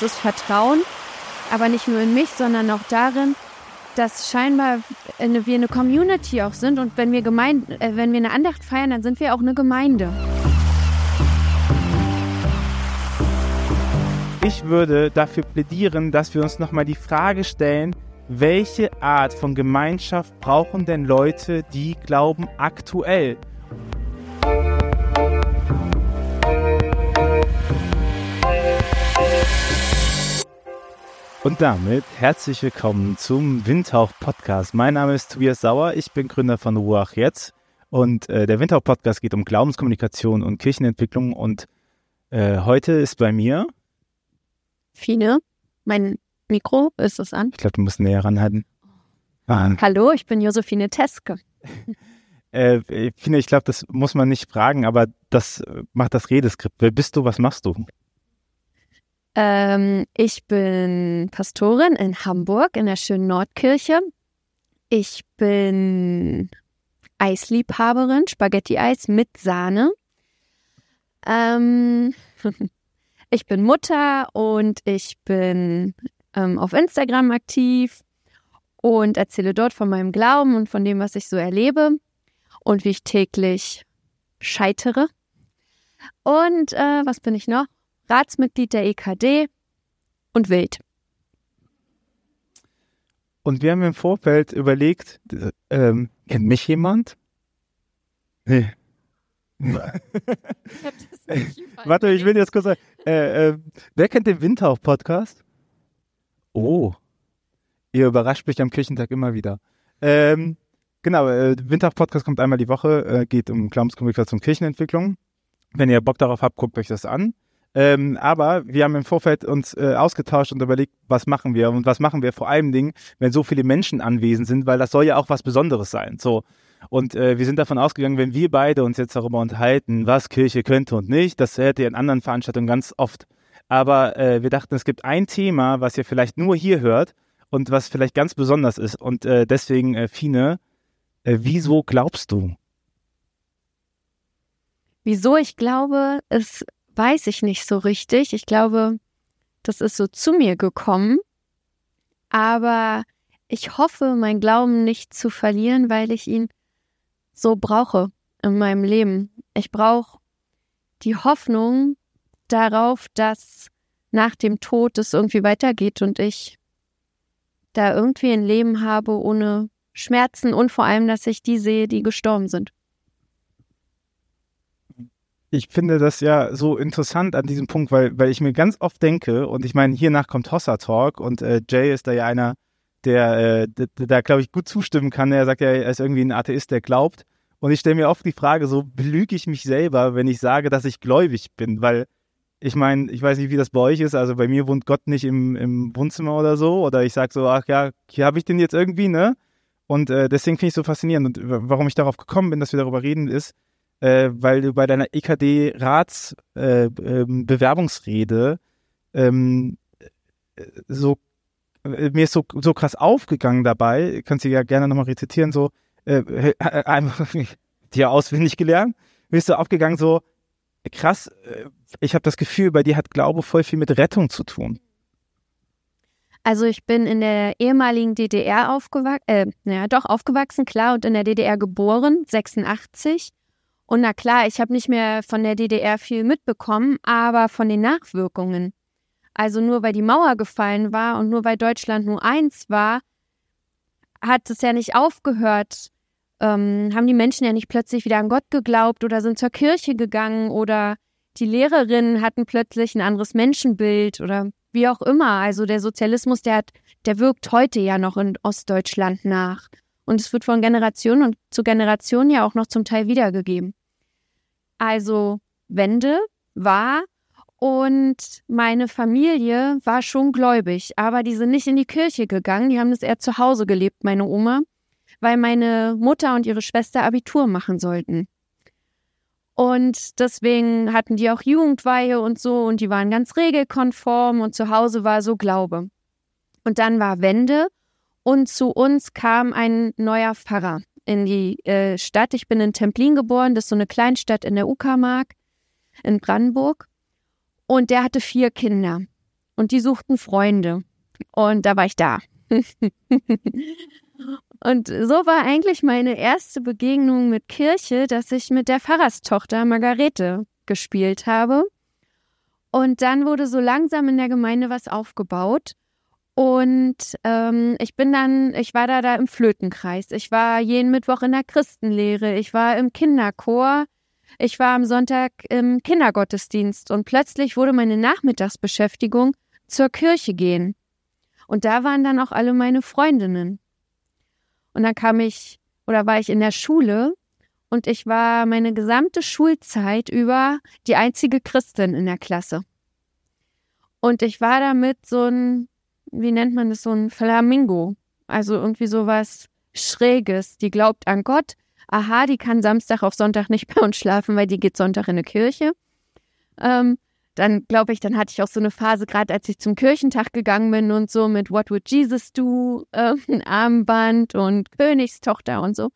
das ist Vertrauen, aber nicht nur in mich, sondern auch darin, dass scheinbar eine, wir eine Community auch sind und wenn wir, Gemeinde, äh, wenn wir eine Andacht feiern, dann sind wir auch eine Gemeinde. Ich würde dafür plädieren, dass wir uns nochmal die Frage stellen, welche Art von Gemeinschaft brauchen denn Leute, die glauben aktuell? Und damit herzlich willkommen zum Windhauch Podcast. Mein Name ist Tobias Sauer, ich bin Gründer von Ruach Jetzt und äh, der Windhauch Podcast geht um Glaubenskommunikation und Kirchenentwicklung und äh, heute ist bei mir Fine, mein Mikro, ist es an? Ich glaube, du musst näher ranhalten. Ah. Hallo, ich bin Josephine Teske. äh, Fine, ich glaube, das muss man nicht fragen, aber das macht das Redeskript. Wer bist du, was machst du? Ähm, ich bin Pastorin in Hamburg in der schönen Nordkirche. Ich bin Eisliebhaberin, Spaghetti-Eis mit Sahne. Ähm, ich bin Mutter und ich bin ähm, auf Instagram aktiv und erzähle dort von meinem Glauben und von dem, was ich so erlebe und wie ich täglich scheitere. Und äh, was bin ich noch? Ratsmitglied der EKD und wild. Und wir haben im Vorfeld überlegt, ähm, kennt mich jemand? Nee. Warte, ich will jetzt kurz sagen, äh, äh, wer kennt den Windhauch-Podcast? Oh, ihr überrascht mich am Kirchentag immer wieder. Ähm, genau, äh, Windhauch-Podcast kommt einmal die Woche, äh, geht um Glaubenskommunikation und Kirchenentwicklung. Wenn ihr Bock darauf habt, guckt euch das an. Ähm, aber wir haben im Vorfeld uns äh, ausgetauscht und überlegt, was machen wir und was machen wir vor allem Dingen, wenn so viele Menschen anwesend sind, weil das soll ja auch was Besonderes sein. So. Und äh, wir sind davon ausgegangen, wenn wir beide uns jetzt darüber unterhalten, was Kirche könnte und nicht, das hätte ihr in anderen Veranstaltungen ganz oft. Aber äh, wir dachten, es gibt ein Thema, was ihr vielleicht nur hier hört und was vielleicht ganz besonders ist. Und äh, deswegen, äh, Fine, äh, wieso glaubst du? Wieso ich glaube, ist weiß ich nicht so richtig. Ich glaube, das ist so zu mir gekommen. Aber ich hoffe, mein Glauben nicht zu verlieren, weil ich ihn so brauche in meinem Leben. Ich brauche die Hoffnung darauf, dass nach dem Tod es irgendwie weitergeht und ich da irgendwie ein Leben habe ohne Schmerzen und vor allem, dass ich die sehe, die gestorben sind ich finde das ja so interessant an diesem Punkt, weil, weil ich mir ganz oft denke, und ich meine, hiernach kommt Hossa Talk und äh, Jay ist da ja einer, der, äh, da glaube ich gut zustimmen kann. Er sagt ja, er ist irgendwie ein Atheist, der glaubt. Und ich stelle mir oft die Frage, so belüge ich mich selber, wenn ich sage, dass ich gläubig bin, weil ich meine, ich weiß nicht, wie das bei euch ist. Also bei mir wohnt Gott nicht im, im Wohnzimmer oder so. Oder ich sage so, ach ja, hier habe ich den jetzt irgendwie, ne? Und äh, deswegen finde ich es so faszinierend. Und warum ich darauf gekommen bin, dass wir darüber reden, ist, äh, weil du bei deiner EKD-Ratsbewerbungsrede äh, ähm, so äh, mir ist so, so krass aufgegangen dabei, kannst du ja gerne nochmal rezitieren, so äh, einfach dir auswendig gelernt, mir ist so aufgegangen, so krass, äh, ich habe das Gefühl, bei dir hat Glaube voll viel mit Rettung zu tun. Also ich bin in der ehemaligen DDR aufgewachsen, äh, naja, doch aufgewachsen, klar, und in der DDR geboren, 86. Und na klar, ich habe nicht mehr von der DDR viel mitbekommen, aber von den Nachwirkungen. Also nur weil die Mauer gefallen war und nur weil Deutschland nur eins war, hat es ja nicht aufgehört. Ähm, haben die Menschen ja nicht plötzlich wieder an Gott geglaubt oder sind zur Kirche gegangen oder die Lehrerinnen hatten plötzlich ein anderes Menschenbild oder wie auch immer. Also der Sozialismus, der hat, der wirkt heute ja noch in Ostdeutschland nach. Und es wird von Generation und zu Generation ja auch noch zum Teil wiedergegeben also Wende war und meine Familie war schon gläubig, aber die sind nicht in die Kirche gegangen, die haben das eher zu Hause gelebt, meine Oma, weil meine Mutter und ihre Schwester Abitur machen sollten. Und deswegen hatten die auch Jugendweihe und so und die waren ganz regelkonform und zu Hause war so Glaube. Und dann war Wende und zu uns kam ein neuer Pfarrer in die äh, Stadt. Ich bin in Templin geboren, das ist so eine Kleinstadt in der Uckermark in Brandenburg. Und der hatte vier Kinder. und die suchten Freunde. Und da war ich da. und so war eigentlich meine erste Begegnung mit Kirche, dass ich mit der Pfarrerstochter Margarete gespielt habe. Und dann wurde so langsam in der Gemeinde was aufgebaut. Und ähm, ich bin dann, ich war da, da im Flötenkreis. Ich war jeden Mittwoch in der Christenlehre. Ich war im Kinderchor. Ich war am Sonntag im Kindergottesdienst. Und plötzlich wurde meine Nachmittagsbeschäftigung zur Kirche gehen. Und da waren dann auch alle meine Freundinnen. Und dann kam ich, oder war ich in der Schule und ich war meine gesamte Schulzeit über die einzige Christin in der Klasse. Und ich war damit so ein, wie nennt man das, so ein Flamingo. Also irgendwie sowas Schräges. Die glaubt an Gott. Aha, die kann Samstag auf Sonntag nicht bei uns schlafen, weil die geht Sonntag in eine Kirche. Ähm, dann glaube ich, dann hatte ich auch so eine Phase, gerade als ich zum Kirchentag gegangen bin und so mit What Would Jesus Do, äh, ein Armband und Königstochter und so.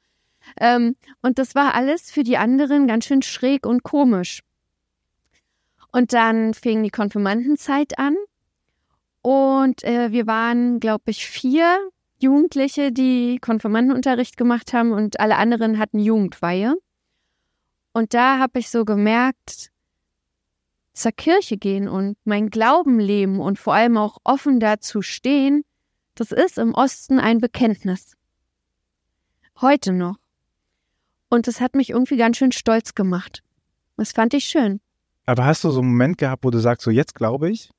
Ähm, und das war alles für die anderen ganz schön schräg und komisch. Und dann fing die Konfirmandenzeit an und äh, wir waren, glaube ich, vier Jugendliche, die Konfirmandenunterricht gemacht haben und alle anderen hatten Jugendweihe. Und da habe ich so gemerkt, zur Kirche gehen und mein Glauben leben und vor allem auch offen dazu stehen, das ist im Osten ein Bekenntnis. Heute noch. Und das hat mich irgendwie ganz schön stolz gemacht. Das fand ich schön. Aber hast du so einen Moment gehabt, wo du sagst, so jetzt glaube ich?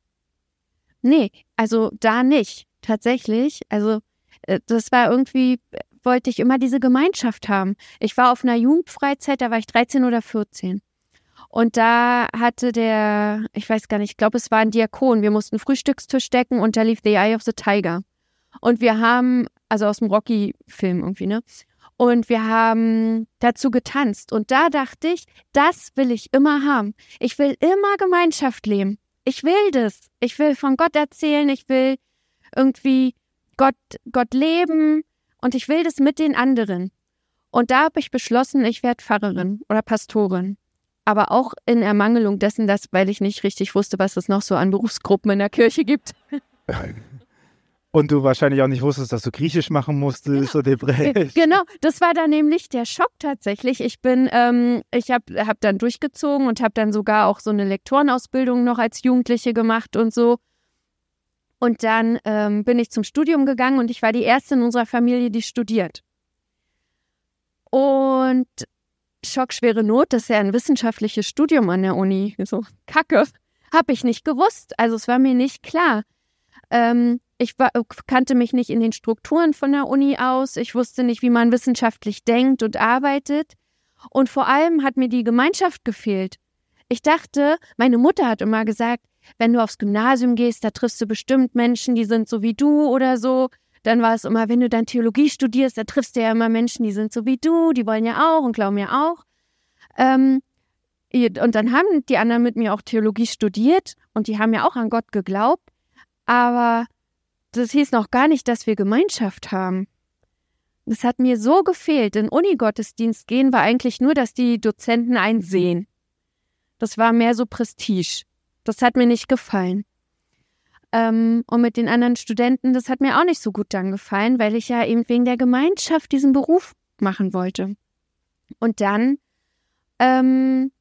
Nee, also da nicht. Tatsächlich. Also äh, das war irgendwie, wollte ich immer diese Gemeinschaft haben. Ich war auf einer Jugendfreizeit, da war ich 13 oder 14. Und da hatte der, ich weiß gar nicht, ich glaube, es war ein Diakon. Wir mussten Frühstückstisch decken und da lief The Eye of the Tiger. Und wir haben, also aus dem Rocky-Film irgendwie, ne? Und wir haben dazu getanzt. Und da dachte ich, das will ich immer haben. Ich will immer Gemeinschaft leben. Ich will das. Ich will von Gott erzählen. Ich will irgendwie Gott, Gott leben. Und ich will das mit den anderen. Und da habe ich beschlossen, ich werde Pfarrerin oder Pastorin. Aber auch in Ermangelung dessen, dass, weil ich nicht richtig wusste, was es noch so an Berufsgruppen in der Kirche gibt. Und du wahrscheinlich auch nicht wusstest, dass du Griechisch machen musstest genau. oder Hebräisch. Genau, das war dann nämlich der Schock tatsächlich. Ich bin, ähm, ich habe hab dann durchgezogen und habe dann sogar auch so eine Lektorenausbildung noch als Jugendliche gemacht und so. Und dann ähm, bin ich zum Studium gegangen und ich war die erste in unserer Familie, die studiert. Und schockschwere Not, das ist ja ein wissenschaftliches Studium an der Uni. So, Kacke. Habe ich nicht gewusst. Also es war mir nicht klar. Ähm, ich war, kannte mich nicht in den Strukturen von der Uni aus. Ich wusste nicht, wie man wissenschaftlich denkt und arbeitet. Und vor allem hat mir die Gemeinschaft gefehlt. Ich dachte, meine Mutter hat immer gesagt, wenn du aufs Gymnasium gehst, da triffst du bestimmt Menschen, die sind so wie du oder so. Dann war es immer, wenn du dann Theologie studierst, da triffst du ja immer Menschen, die sind so wie du, die wollen ja auch und glauben ja auch. Ähm, und dann haben die anderen mit mir auch Theologie studiert und die haben ja auch an Gott geglaubt. Aber das hieß noch gar nicht, dass wir Gemeinschaft haben. Das hat mir so gefehlt. In Unigottesdienst gehen war eigentlich nur, dass die Dozenten einen sehen. Das war mehr so Prestige. Das hat mir nicht gefallen. Ähm, und mit den anderen Studenten, das hat mir auch nicht so gut dann gefallen, weil ich ja eben wegen der Gemeinschaft diesen Beruf machen wollte. Und dann ähm,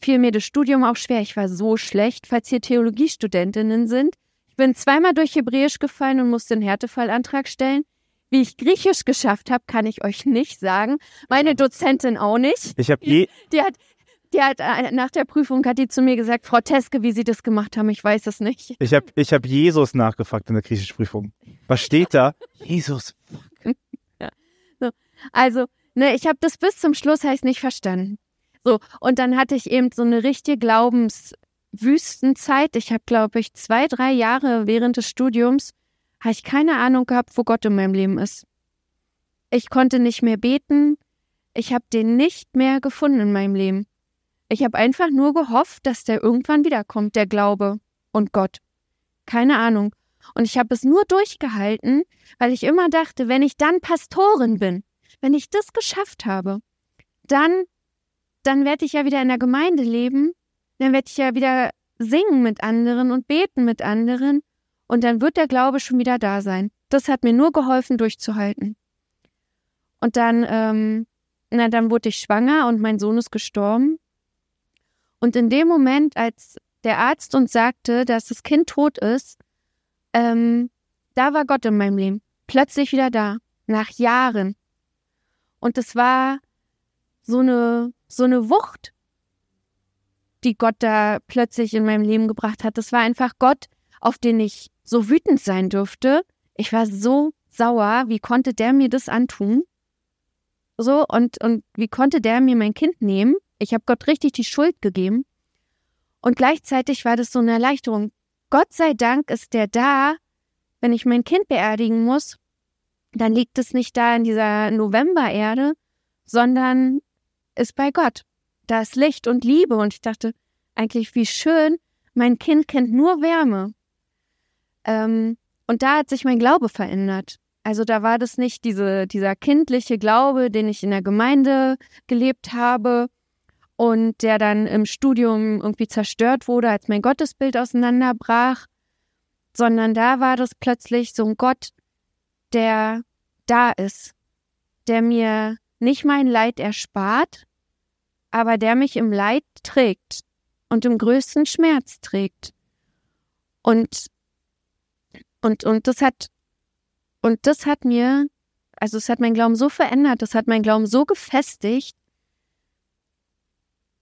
fiel mir das Studium auch schwer. Ich war so schlecht, falls hier Theologiestudentinnen sind bin zweimal durch Hebräisch gefallen und musste einen Härtefallantrag stellen. Wie ich Griechisch geschafft habe, kann ich euch nicht sagen. Meine Dozentin auch nicht. Ich habe je. Die hat, die hat äh, nach der Prüfung hat die zu mir gesagt, Frau Teske, wie Sie das gemacht haben, ich weiß es nicht. Ich habe ich hab Jesus nachgefragt in der Griechischprüfung. Was steht da? Jesus. Ja. So. Also, ne, ich habe das bis zum Schluss heißt nicht verstanden. So, und dann hatte ich eben so eine richtige Glaubens, Wüstenzeit. Ich habe, glaube ich, zwei, drei Jahre während des Studiums, habe ich keine Ahnung gehabt, wo Gott in meinem Leben ist. Ich konnte nicht mehr beten. Ich habe den nicht mehr gefunden in meinem Leben. Ich habe einfach nur gehofft, dass der irgendwann wiederkommt, der Glaube und Gott. Keine Ahnung. Und ich habe es nur durchgehalten, weil ich immer dachte, wenn ich dann Pastorin bin, wenn ich das geschafft habe, dann, dann werde ich ja wieder in der Gemeinde leben dann werde ich ja wieder singen mit anderen und beten mit anderen und dann wird der Glaube schon wieder da sein. Das hat mir nur geholfen, durchzuhalten. Und dann, ähm, na, dann wurde ich schwanger und mein Sohn ist gestorben. Und in dem Moment, als der Arzt uns sagte, dass das Kind tot ist, ähm, da war Gott in meinem Leben. Plötzlich wieder da. Nach Jahren. Und es war so eine, so eine Wucht, die Gott da plötzlich in meinem Leben gebracht hat. Das war einfach Gott, auf den ich so wütend sein durfte. Ich war so sauer. Wie konnte der mir das antun? So, und, und wie konnte der mir mein Kind nehmen? Ich habe Gott richtig die Schuld gegeben. Und gleichzeitig war das so eine Erleichterung. Gott sei Dank ist der da, wenn ich mein Kind beerdigen muss, dann liegt es nicht da in dieser Novembererde, sondern ist bei Gott. Da ist Licht und Liebe. Und ich dachte, eigentlich wie schön, mein Kind kennt nur Wärme. Ähm, und da hat sich mein Glaube verändert. Also da war das nicht diese, dieser kindliche Glaube, den ich in der Gemeinde gelebt habe und der dann im Studium irgendwie zerstört wurde, als mein Gottesbild auseinanderbrach, sondern da war das plötzlich so ein Gott, der da ist, der mir nicht mein Leid erspart, aber der mich im Leid trägt und im größten Schmerz trägt. Und, und, und das hat, und das hat mir, also es hat mein Glauben so verändert, das hat mein Glauben so gefestigt,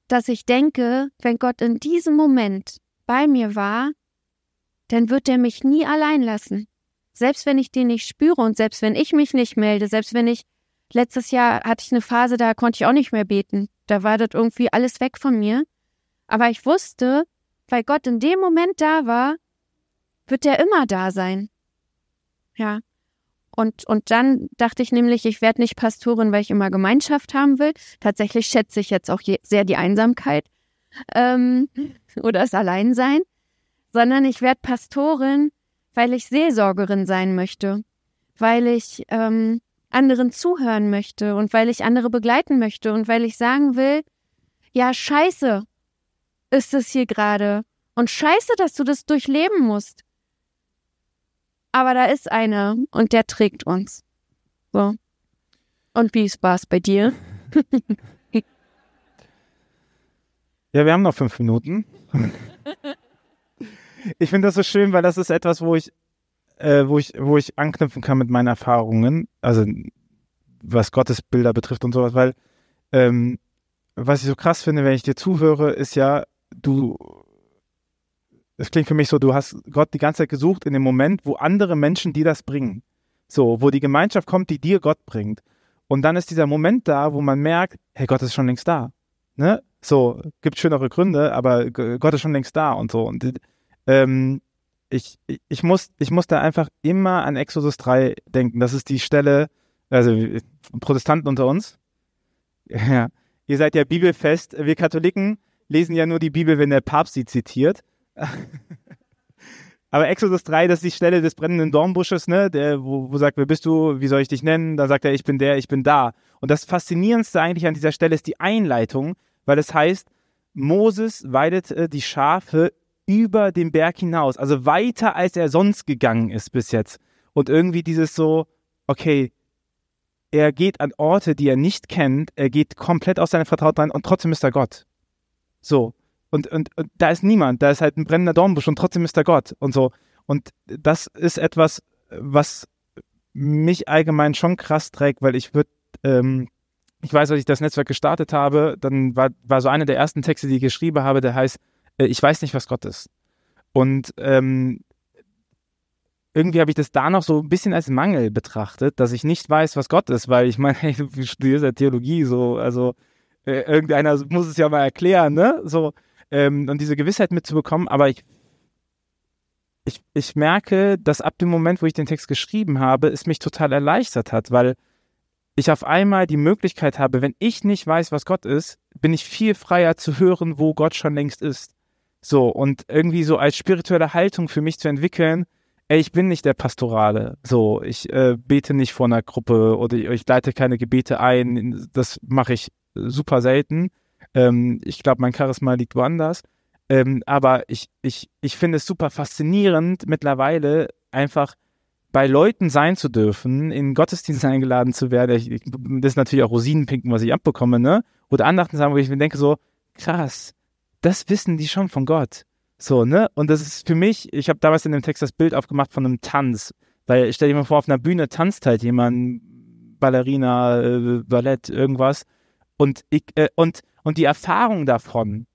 dass ich denke, wenn Gott in diesem Moment bei mir war, dann wird er mich nie allein lassen. Selbst wenn ich den nicht spüre und selbst wenn ich mich nicht melde, selbst wenn ich letztes Jahr hatte ich eine Phase, da konnte ich auch nicht mehr beten. Da war das irgendwie alles weg von mir. Aber ich wusste, weil Gott in dem Moment da war, wird er immer da sein. Ja. Und, und dann dachte ich nämlich, ich werde nicht Pastorin, weil ich immer Gemeinschaft haben will. Tatsächlich schätze ich jetzt auch sehr die Einsamkeit ähm, oder das Alleinsein, sondern ich werde Pastorin, weil ich Seelsorgerin sein möchte, weil ich ähm, anderen zuhören möchte und weil ich andere begleiten möchte und weil ich sagen will, ja, scheiße ist es hier gerade und scheiße, dass du das durchleben musst aber da ist einer und der trägt uns. So. Und wie war es bei dir? ja, wir haben noch fünf Minuten. ich finde das so schön, weil das ist etwas, wo ich, äh, wo ich, wo ich anknüpfen kann mit meinen Erfahrungen, also was Gottesbilder betrifft und sowas, weil ähm, was ich so krass finde, wenn ich dir zuhöre, ist ja, du das klingt für mich so, du hast Gott die ganze Zeit gesucht in dem Moment, wo andere Menschen dir das bringen. So, wo die Gemeinschaft kommt, die dir Gott bringt. Und dann ist dieser Moment da, wo man merkt, hey, Gott ist schon längst da. Ne? So, gibt schönere Gründe, aber Gott ist schon längst da und so. Und ähm, ich, ich, muss, ich muss da einfach immer an Exodus 3 denken. Das ist die Stelle, also Protestanten unter uns. Ja, ihr seid ja bibelfest. Wir Katholiken lesen ja nur die Bibel, wenn der Papst sie zitiert. Aber Exodus 3, das ist die Stelle des brennenden Dornbusches, ne, der, wo, wo sagt, wer bist du, wie soll ich dich nennen? Da sagt er, ich bin der, ich bin da. Und das Faszinierendste eigentlich an dieser Stelle ist die Einleitung, weil es heißt, Moses weidet äh, die Schafe über den Berg hinaus, also weiter als er sonst gegangen ist bis jetzt. Und irgendwie dieses so, okay, er geht an Orte, die er nicht kennt, er geht komplett aus seiner Vertrautheit rein und trotzdem ist er Gott. So. Und, und, und da ist niemand, da ist halt ein brennender Dornbusch und trotzdem ist da Gott und so. Und das ist etwas, was mich allgemein schon krass trägt, weil ich würde, ähm, ich weiß, als ich das Netzwerk gestartet habe, dann war, war so einer der ersten Texte, die ich geschrieben habe, der heißt, ich weiß nicht, was Gott ist. Und ähm, irgendwie habe ich das da noch so ein bisschen als Mangel betrachtet, dass ich nicht weiß, was Gott ist, weil ich meine, hey, du studierst ja Theologie, so, also äh, irgendeiner muss es ja mal erklären, ne? So, ähm, und diese Gewissheit mitzubekommen. Aber ich, ich, ich merke, dass ab dem Moment, wo ich den Text geschrieben habe, es mich total erleichtert hat, weil ich auf einmal die Möglichkeit habe, wenn ich nicht weiß, was Gott ist, bin ich viel freier zu hören, wo Gott schon längst ist. So, und irgendwie so als spirituelle Haltung für mich zu entwickeln, ey, ich bin nicht der Pastorale. So, ich äh, bete nicht vor einer Gruppe oder ich, ich leite keine Gebete ein. Das mache ich super selten. Ähm, ich glaube, mein Charisma liegt woanders. Ähm, aber ich, ich, ich finde es super faszinierend, mittlerweile einfach bei Leuten sein zu dürfen, in Gottesdienst eingeladen zu werden. Ich, ich, das ist natürlich auch Rosinenpinken, was ich abbekomme, ne? Oder Andachten sagen, wo ich mir denke so, krass, das wissen die schon von Gott. So, ne? Und das ist für mich, ich habe damals in dem Text das Bild aufgemacht von einem Tanz. Weil stell dir mal vor, auf einer Bühne tanzt halt jemand, Ballerina, äh, Ballett, irgendwas. Und, ich, äh, und, und die Erfahrung davon,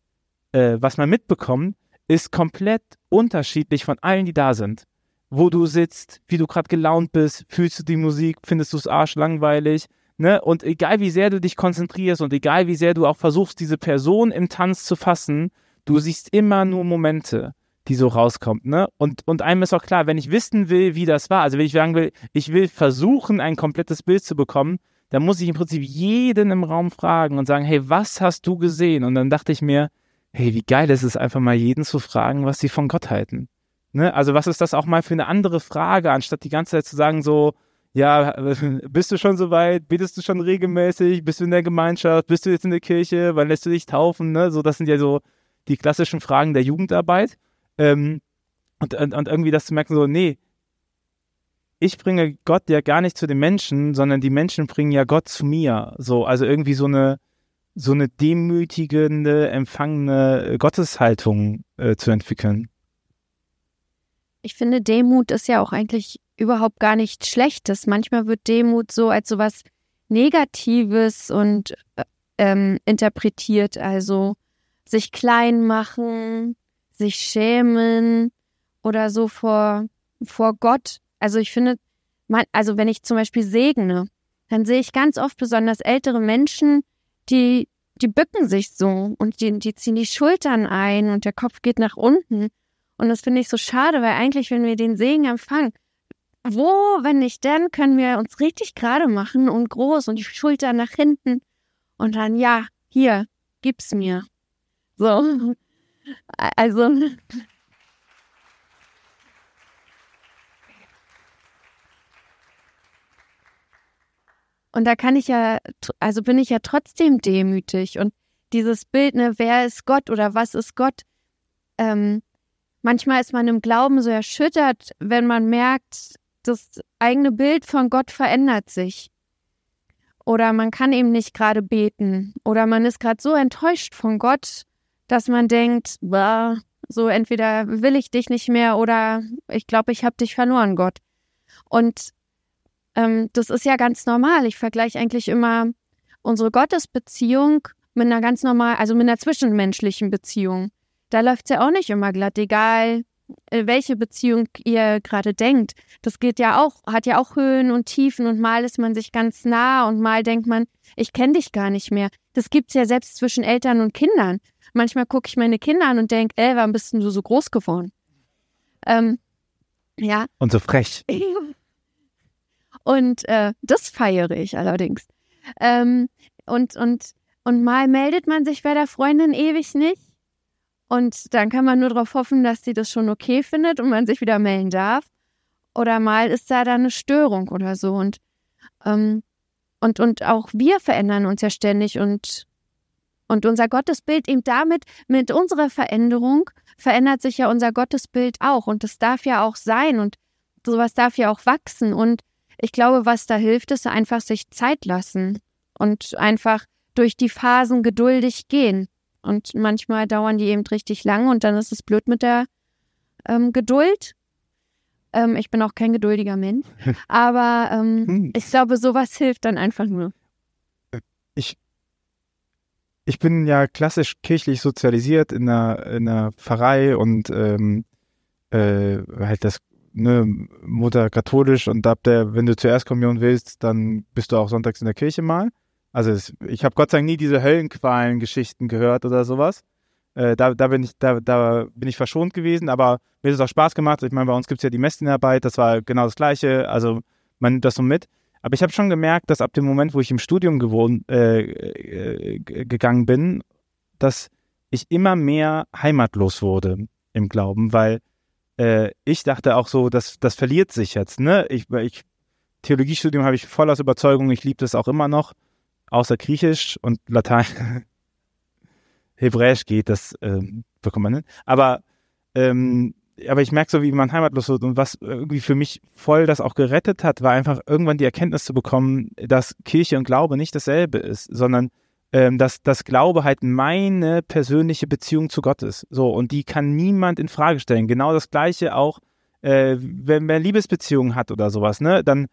äh, was man mitbekommt, ist komplett unterschiedlich von allen, die da sind. Wo du sitzt, wie du gerade gelaunt bist, fühlst du die Musik, findest du es arschlangweilig, ne? Und egal wie sehr du dich konzentrierst und egal wie sehr du auch versuchst, diese Person im Tanz zu fassen, du siehst immer nur Momente die so rauskommt, ne? Und, und einem ist auch klar, wenn ich wissen will, wie das war, also wenn ich sagen will, ich will versuchen, ein komplettes Bild zu bekommen, dann muss ich im Prinzip jeden im Raum fragen und sagen, hey, was hast du gesehen? Und dann dachte ich mir, hey, wie geil ist es einfach mal jeden zu fragen, was sie von Gott halten. Ne? Also was ist das auch mal für eine andere Frage, anstatt die ganze Zeit zu sagen so, ja, bist du schon so weit? Betest du schon regelmäßig? Bist du in der Gemeinschaft? Bist du jetzt in der Kirche? Wann lässt du dich taufen? Ne? So, das sind ja so die klassischen Fragen der Jugendarbeit. Ähm, und, und, und irgendwie das zu merken, so, nee, ich bringe Gott ja gar nicht zu den Menschen, sondern die Menschen bringen ja Gott zu mir. So, also irgendwie so eine, so eine demütigende, empfangene Gotteshaltung äh, zu entwickeln. Ich finde, Demut ist ja auch eigentlich überhaupt gar nichts Schlechtes. Manchmal wird Demut so als sowas Negatives und äh, ähm, interpretiert, also sich klein machen, sich schämen oder so vor, vor Gott. Also ich finde, man, also wenn ich zum Beispiel segne, dann sehe ich ganz oft besonders ältere Menschen, die, die bücken sich so und die, die ziehen die Schultern ein und der Kopf geht nach unten. Und das finde ich so schade, weil eigentlich, wenn wir den Segen empfangen, wo, wenn nicht dann, können wir uns richtig gerade machen und groß und die Schultern nach hinten und dann, ja, hier, gib's mir. So. Also. Und da kann ich ja, also bin ich ja trotzdem demütig. Und dieses Bild, ne, wer ist Gott oder was ist Gott? Ähm, manchmal ist man im Glauben so erschüttert, wenn man merkt, das eigene Bild von Gott verändert sich. Oder man kann eben nicht gerade beten. Oder man ist gerade so enttäuscht von Gott, dass man denkt, bah, so entweder will ich dich nicht mehr oder ich glaube, ich habe dich verloren, Gott. Und ähm, das ist ja ganz normal. Ich vergleiche eigentlich immer unsere Gottesbeziehung mit einer ganz normal, also mit einer zwischenmenschlichen Beziehung. Da läuft es ja auch nicht immer glatt, egal welche Beziehung ihr gerade denkt. Das geht ja auch, hat ja auch Höhen und Tiefen und mal ist man sich ganz nah und mal denkt man, ich kenne dich gar nicht mehr. Das gibt's ja selbst zwischen Eltern und Kindern. Manchmal gucke ich meine Kinder an und denke, ey, warum bist denn du so groß geworden? Ähm, ja. Und so frech. Und äh, das feiere ich allerdings. Ähm, und, und, und mal meldet man sich bei der Freundin ewig nicht. Und dann kann man nur darauf hoffen, dass sie das schon okay findet und man sich wieder melden darf. Oder mal ist da dann eine Störung oder so. Und, ähm, und, und auch wir verändern uns ja ständig und und unser Gottesbild eben damit, mit unserer Veränderung, verändert sich ja unser Gottesbild auch. Und das darf ja auch sein. Und sowas darf ja auch wachsen. Und ich glaube, was da hilft, ist einfach sich Zeit lassen und einfach durch die Phasen geduldig gehen. Und manchmal dauern die eben richtig lang und dann ist es blöd mit der ähm, Geduld. Ähm, ich bin auch kein geduldiger Mensch, aber ähm, hm. ich glaube, sowas hilft dann einfach nur. Ich ich bin ja klassisch kirchlich sozialisiert in einer, in einer Pfarrei und ähm, äh, halt das ne, Mutter katholisch und ab der, wenn du zuerst Kommunion willst, dann bist du auch sonntags in der Kirche mal. Also es, ich habe Gott sei Dank nie diese Höllenqualen-Geschichten gehört oder sowas. Äh, da, da, bin ich, da, da bin ich verschont gewesen, aber mir hat es auch Spaß gemacht. Ich meine, bei uns gibt es ja die Messdienarbeit, das war genau das Gleiche. Also man nimmt das so mit. Aber ich habe schon gemerkt, dass ab dem Moment, wo ich im Studium gewohnt, äh, äh, gegangen bin, dass ich immer mehr heimatlos wurde im Glauben, weil äh, ich dachte auch so, dass das verliert sich jetzt. Ne? Ich, ich Theologiestudium habe ich voll aus Überzeugung, ich liebe das auch immer noch, außer Griechisch und Latein. Hebräisch geht, das äh, bekommt man hin. Aber, ähm, aber ich merke so, wie man heimatlos wird und was irgendwie für mich voll das auch gerettet hat, war einfach irgendwann die Erkenntnis zu bekommen, dass Kirche und Glaube nicht dasselbe ist, sondern ähm, dass das Glaube halt meine persönliche Beziehung zu Gott ist. So, und die kann niemand in Frage stellen. Genau das Gleiche auch, äh, wenn man Liebesbeziehungen hat oder sowas, ne, dann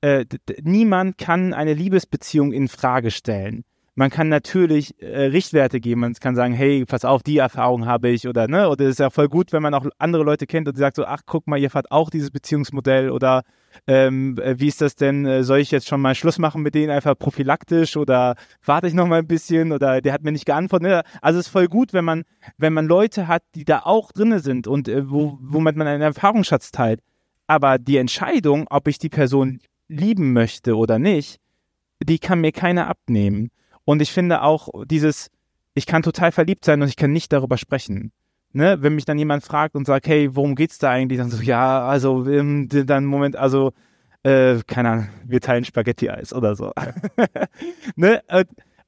äh, niemand kann eine Liebesbeziehung in Frage stellen. Man kann natürlich äh, Richtwerte geben. Man kann sagen, hey, pass auf, die Erfahrung habe ich oder ne, oder es ist ja voll gut, wenn man auch andere Leute kennt und sagt so, ach, guck mal, ihr fahrt auch dieses Beziehungsmodell oder ähm, äh, wie ist das denn? Äh, soll ich jetzt schon mal Schluss machen mit denen einfach prophylaktisch oder warte ich noch mal ein bisschen oder der hat mir nicht geantwortet? Ne? Also es ist voll gut, wenn man wenn man Leute hat, die da auch drinne sind und äh, wo womit man einen Erfahrungsschatz teilt. Aber die Entscheidung, ob ich die Person lieben möchte oder nicht, die kann mir keiner abnehmen. Und ich finde auch dieses, ich kann total verliebt sein und ich kann nicht darüber sprechen. Ne, wenn mich dann jemand fragt und sagt, hey, worum geht's da eigentlich? Dann so, ja, also ähm, dann Moment, also äh, keine Ahnung, wir teilen Spaghetti-Eis oder so. ne?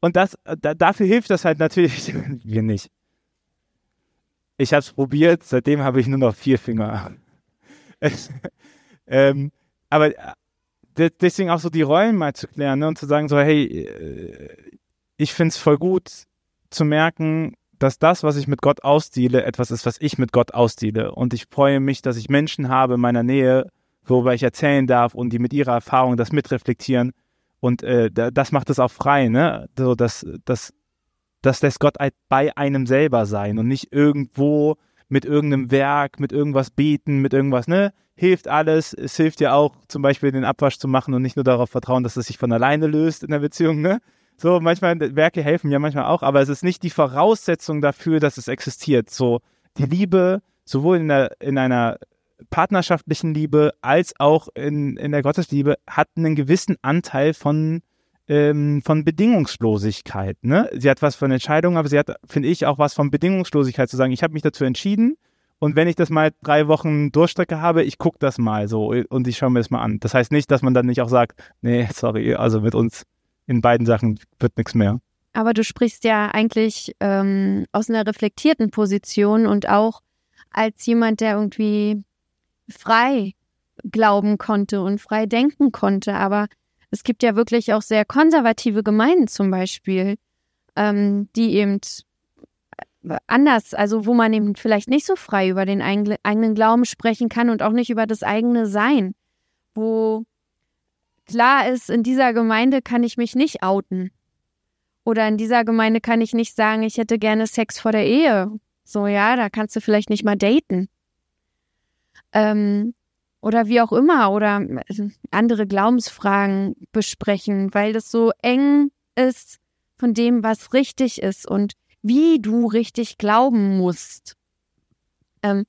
Und das, da, dafür hilft das halt natürlich wir nicht. Ich habe es probiert, seitdem habe ich nur noch vier Finger. ähm, aber äh, deswegen auch so die Rollen mal zu klären ne? und zu sagen so, hey, äh, ich finde es voll gut zu merken, dass das, was ich mit Gott ausdeale, etwas ist, was ich mit Gott ausdeale. Und ich freue mich, dass ich Menschen habe in meiner Nähe, worüber ich erzählen darf und die mit ihrer Erfahrung das mitreflektieren. Und äh, das macht es auch frei, ne? So, dass, dass, das lässt Gott bei einem selber sein und nicht irgendwo mit irgendeinem Werk, mit irgendwas beten, mit irgendwas, ne? Hilft alles. Es hilft ja auch, zum Beispiel den Abwasch zu machen und nicht nur darauf vertrauen, dass es sich von alleine löst in der Beziehung, ne? So, manchmal, Werke helfen ja manchmal auch, aber es ist nicht die Voraussetzung dafür, dass es existiert. So, die Liebe, sowohl in, der, in einer partnerschaftlichen Liebe als auch in, in der Gottesliebe, hat einen gewissen Anteil von, ähm, von Bedingungslosigkeit. Ne? Sie hat was von Entscheidung, aber sie hat, finde ich, auch was von Bedingungslosigkeit zu sagen, ich habe mich dazu entschieden und wenn ich das mal drei Wochen Durchstrecke habe, ich gucke das mal so und ich schaue mir das mal an. Das heißt nicht, dass man dann nicht auch sagt, nee, sorry, also mit uns in beiden Sachen wird nichts mehr. Aber du sprichst ja eigentlich ähm, aus einer reflektierten Position und auch als jemand, der irgendwie frei glauben konnte und frei denken konnte. Aber es gibt ja wirklich auch sehr konservative Gemeinden zum Beispiel, ähm, die eben anders, also wo man eben vielleicht nicht so frei über den eigenen Glauben sprechen kann und auch nicht über das eigene Sein, wo klar ist, in dieser Gemeinde kann ich mich nicht outen. Oder in dieser Gemeinde kann ich nicht sagen, ich hätte gerne Sex vor der Ehe. So, ja, da kannst du vielleicht nicht mal daten. Ähm, oder wie auch immer. Oder äh, andere Glaubensfragen besprechen, weil das so eng ist von dem, was richtig ist und wie du richtig glauben musst. Ähm,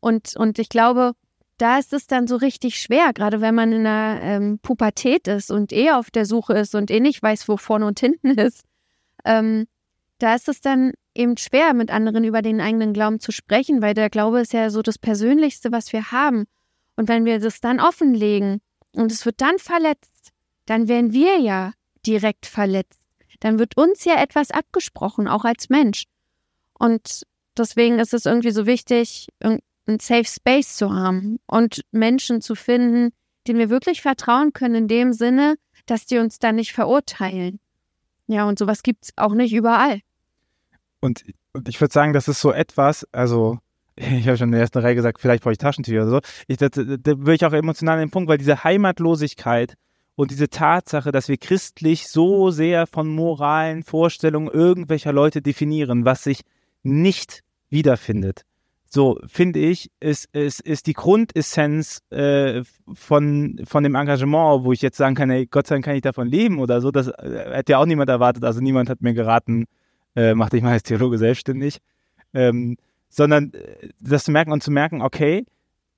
und, und ich glaube, da ist es dann so richtig schwer, gerade wenn man in einer ähm, Pubertät ist und eh auf der Suche ist und eh nicht weiß, wo vorne und hinten ist. Ähm, da ist es dann eben schwer, mit anderen über den eigenen Glauben zu sprechen, weil der Glaube ist ja so das Persönlichste, was wir haben. Und wenn wir das dann offenlegen und es wird dann verletzt, dann werden wir ja direkt verletzt. Dann wird uns ja etwas abgesprochen, auch als Mensch. Und deswegen ist es irgendwie so wichtig, einen Safe Space zu haben und Menschen zu finden, denen wir wirklich vertrauen können, in dem Sinne, dass die uns dann nicht verurteilen. Ja, und sowas gibt es auch nicht überall. Und, und ich würde sagen, das ist so etwas, also ich habe schon in der ersten Reihe gesagt, vielleicht brauche ich Taschentücher oder so. Ich, da, da, würde ich auch emotional den Punkt, weil diese Heimatlosigkeit und diese Tatsache, dass wir christlich so sehr von moralen Vorstellungen irgendwelcher Leute definieren, was sich nicht wiederfindet so, finde ich, ist, ist, ist die Grundessenz äh, von, von dem Engagement, wo ich jetzt sagen kann, hey, Gott sei Dank kann ich davon leben oder so. Das äh, hätte ja auch niemand erwartet. Also niemand hat mir geraten, äh, mach dich mal als Theologe selbstständig. Ähm, sondern äh, das zu merken und zu merken, okay,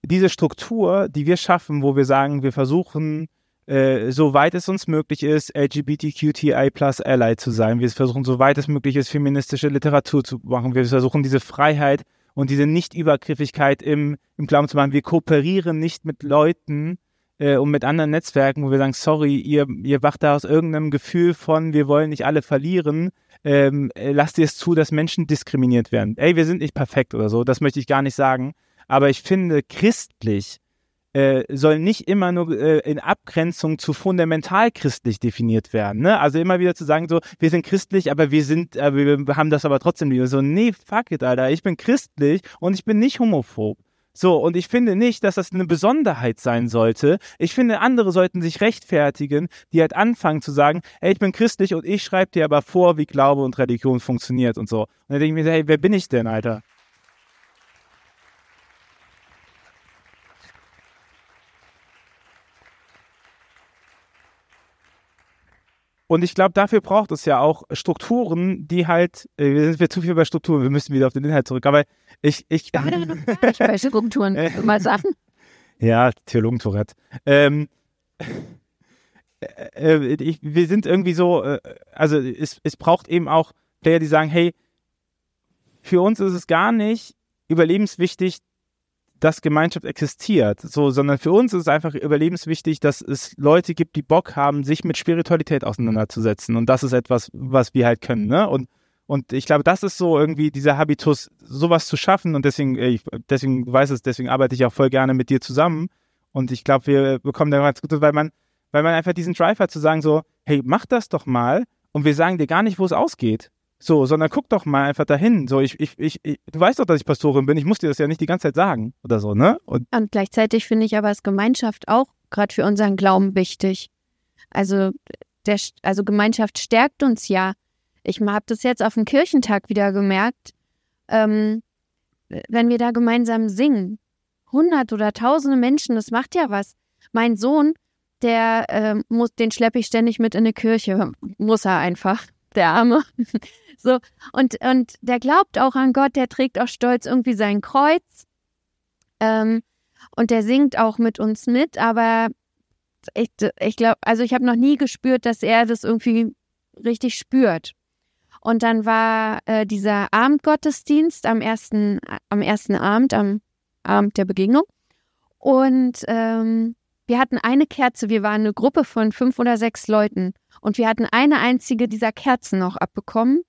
diese Struktur, die wir schaffen, wo wir sagen, wir versuchen, äh, soweit es uns möglich ist, LGBTQTI plus Ally zu sein. Wir versuchen, soweit es möglich ist, feministische Literatur zu machen. Wir versuchen, diese Freiheit und diese Nichtübergriffigkeit im, im Glauben zu machen. Wir kooperieren nicht mit Leuten äh, und mit anderen Netzwerken, wo wir sagen, sorry, ihr, ihr wacht da aus irgendeinem Gefühl von, wir wollen nicht alle verlieren, ähm, äh, lasst ihr es zu, dass Menschen diskriminiert werden. Ey, wir sind nicht perfekt oder so, das möchte ich gar nicht sagen. Aber ich finde, christlich äh, soll nicht immer nur äh, in Abgrenzung zu fundamental christlich definiert werden. Ne? Also immer wieder zu sagen, so, wir sind christlich, aber wir sind, äh, wir haben das aber trotzdem lieber. So, nee, fuck it, Alter, ich bin christlich und ich bin nicht homophob. So, und ich finde nicht, dass das eine Besonderheit sein sollte. Ich finde, andere sollten sich rechtfertigen, die halt anfangen zu sagen, ey, ich bin christlich und ich schreibe dir aber vor, wie Glaube und Religion funktioniert und so. Und dann denke ich mir, hey, wer bin ich denn, Alter? Und ich glaube, dafür braucht es ja auch Strukturen, die halt, äh, wir sind wir zu viel bei Strukturen, wir müssen wieder auf den Inhalt zurück. Aber ich, ich. ich bei Strukturen mal sagen. Ja, Theologen-Tourette. Ähm, äh, äh, ich, wir sind irgendwie so, äh, also es, es braucht eben auch Player, die sagen, hey, für uns ist es gar nicht überlebenswichtig, dass Gemeinschaft existiert, so, sondern für uns ist es einfach überlebenswichtig, dass es Leute gibt, die Bock haben, sich mit Spiritualität auseinanderzusetzen. Und das ist etwas, was wir halt können, ne? Und, und ich glaube, das ist so irgendwie dieser Habitus, sowas zu schaffen. Und deswegen, äh, ich, deswegen, du weißt es, deswegen arbeite ich auch voll gerne mit dir zusammen. Und ich glaube, wir bekommen da ganz gut, weil man, weil man einfach diesen Drive hat zu sagen so, hey, mach das doch mal. Und wir sagen dir gar nicht, wo es ausgeht. So, sondern guck doch mal einfach dahin. So, ich, ich, ich, du weißt doch, dass ich Pastorin bin. Ich muss dir das ja nicht die ganze Zeit sagen oder so, ne? Und, Und gleichzeitig finde ich aber als Gemeinschaft auch gerade für unseren Glauben wichtig. Also, der, also Gemeinschaft stärkt uns ja. Ich habe das jetzt auf dem Kirchentag wieder gemerkt. Ähm, wenn wir da gemeinsam singen, hundert oder tausende Menschen, das macht ja was. Mein Sohn, der äh, muss, den schleppe ich ständig mit in eine Kirche, muss er einfach, der Arme. So, und, und der glaubt auch an Gott, der trägt auch stolz irgendwie sein Kreuz. Ähm, und der singt auch mit uns mit, aber ich, ich glaube, also ich habe noch nie gespürt, dass er das irgendwie richtig spürt. Und dann war äh, dieser Abendgottesdienst am ersten, am ersten Abend, am Abend der Begegnung. Und ähm, wir hatten eine Kerze, wir waren eine Gruppe von fünf oder sechs Leuten. Und wir hatten eine einzige dieser Kerzen noch abbekommen.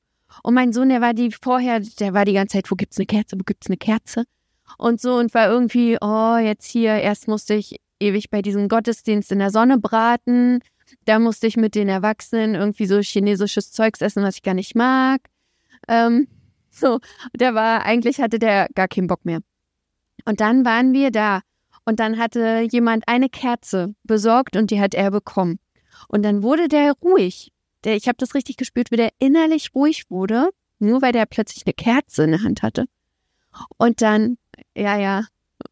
Und mein Sohn, der war die vorher, der war die ganze Zeit, wo gibt's eine Kerze, wo gibt's eine Kerze? Und so und war irgendwie, oh, jetzt hier, erst musste ich ewig bei diesem Gottesdienst in der Sonne braten. Da musste ich mit den Erwachsenen irgendwie so chinesisches Zeugs essen, was ich gar nicht mag. Ähm, so, der war, eigentlich hatte der gar keinen Bock mehr. Und dann waren wir da. Und dann hatte jemand eine Kerze besorgt und die hat er bekommen. Und dann wurde der ruhig der, ich habe das richtig gespürt, wie der innerlich ruhig wurde, nur weil der plötzlich eine Kerze in der Hand hatte. Und dann, ja, ja,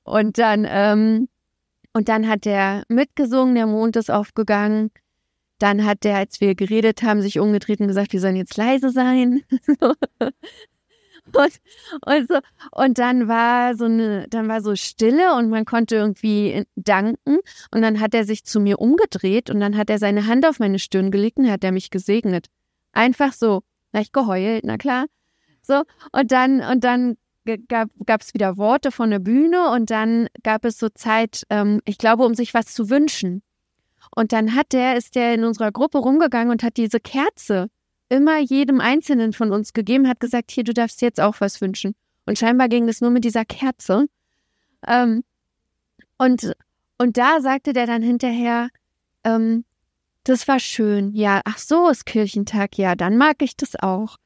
und dann, ähm, und dann hat der mitgesungen, der Mond ist aufgegangen. Dann hat der, als wir geredet haben, sich umgedreht und gesagt, wir sollen jetzt leise sein. Und, und, so, und dann war so eine, dann war so Stille und man konnte irgendwie danken. Und dann hat er sich zu mir umgedreht und dann hat er seine Hand auf meine Stirn gelegt und hat er mich gesegnet. Einfach so. Da ich geheult, na klar. So, und dann, und dann gab es wieder Worte von der Bühne und dann gab es so Zeit, ähm, ich glaube, um sich was zu wünschen. Und dann hat der, ist der in unserer Gruppe rumgegangen und hat diese Kerze immer jedem Einzelnen von uns gegeben, hat gesagt, hier, du darfst jetzt auch was wünschen. Und scheinbar ging das nur mit dieser Kerze. Ähm, und, und da sagte der dann hinterher, ähm, das war schön. Ja, ach so ist Kirchentag. Ja, dann mag ich das auch.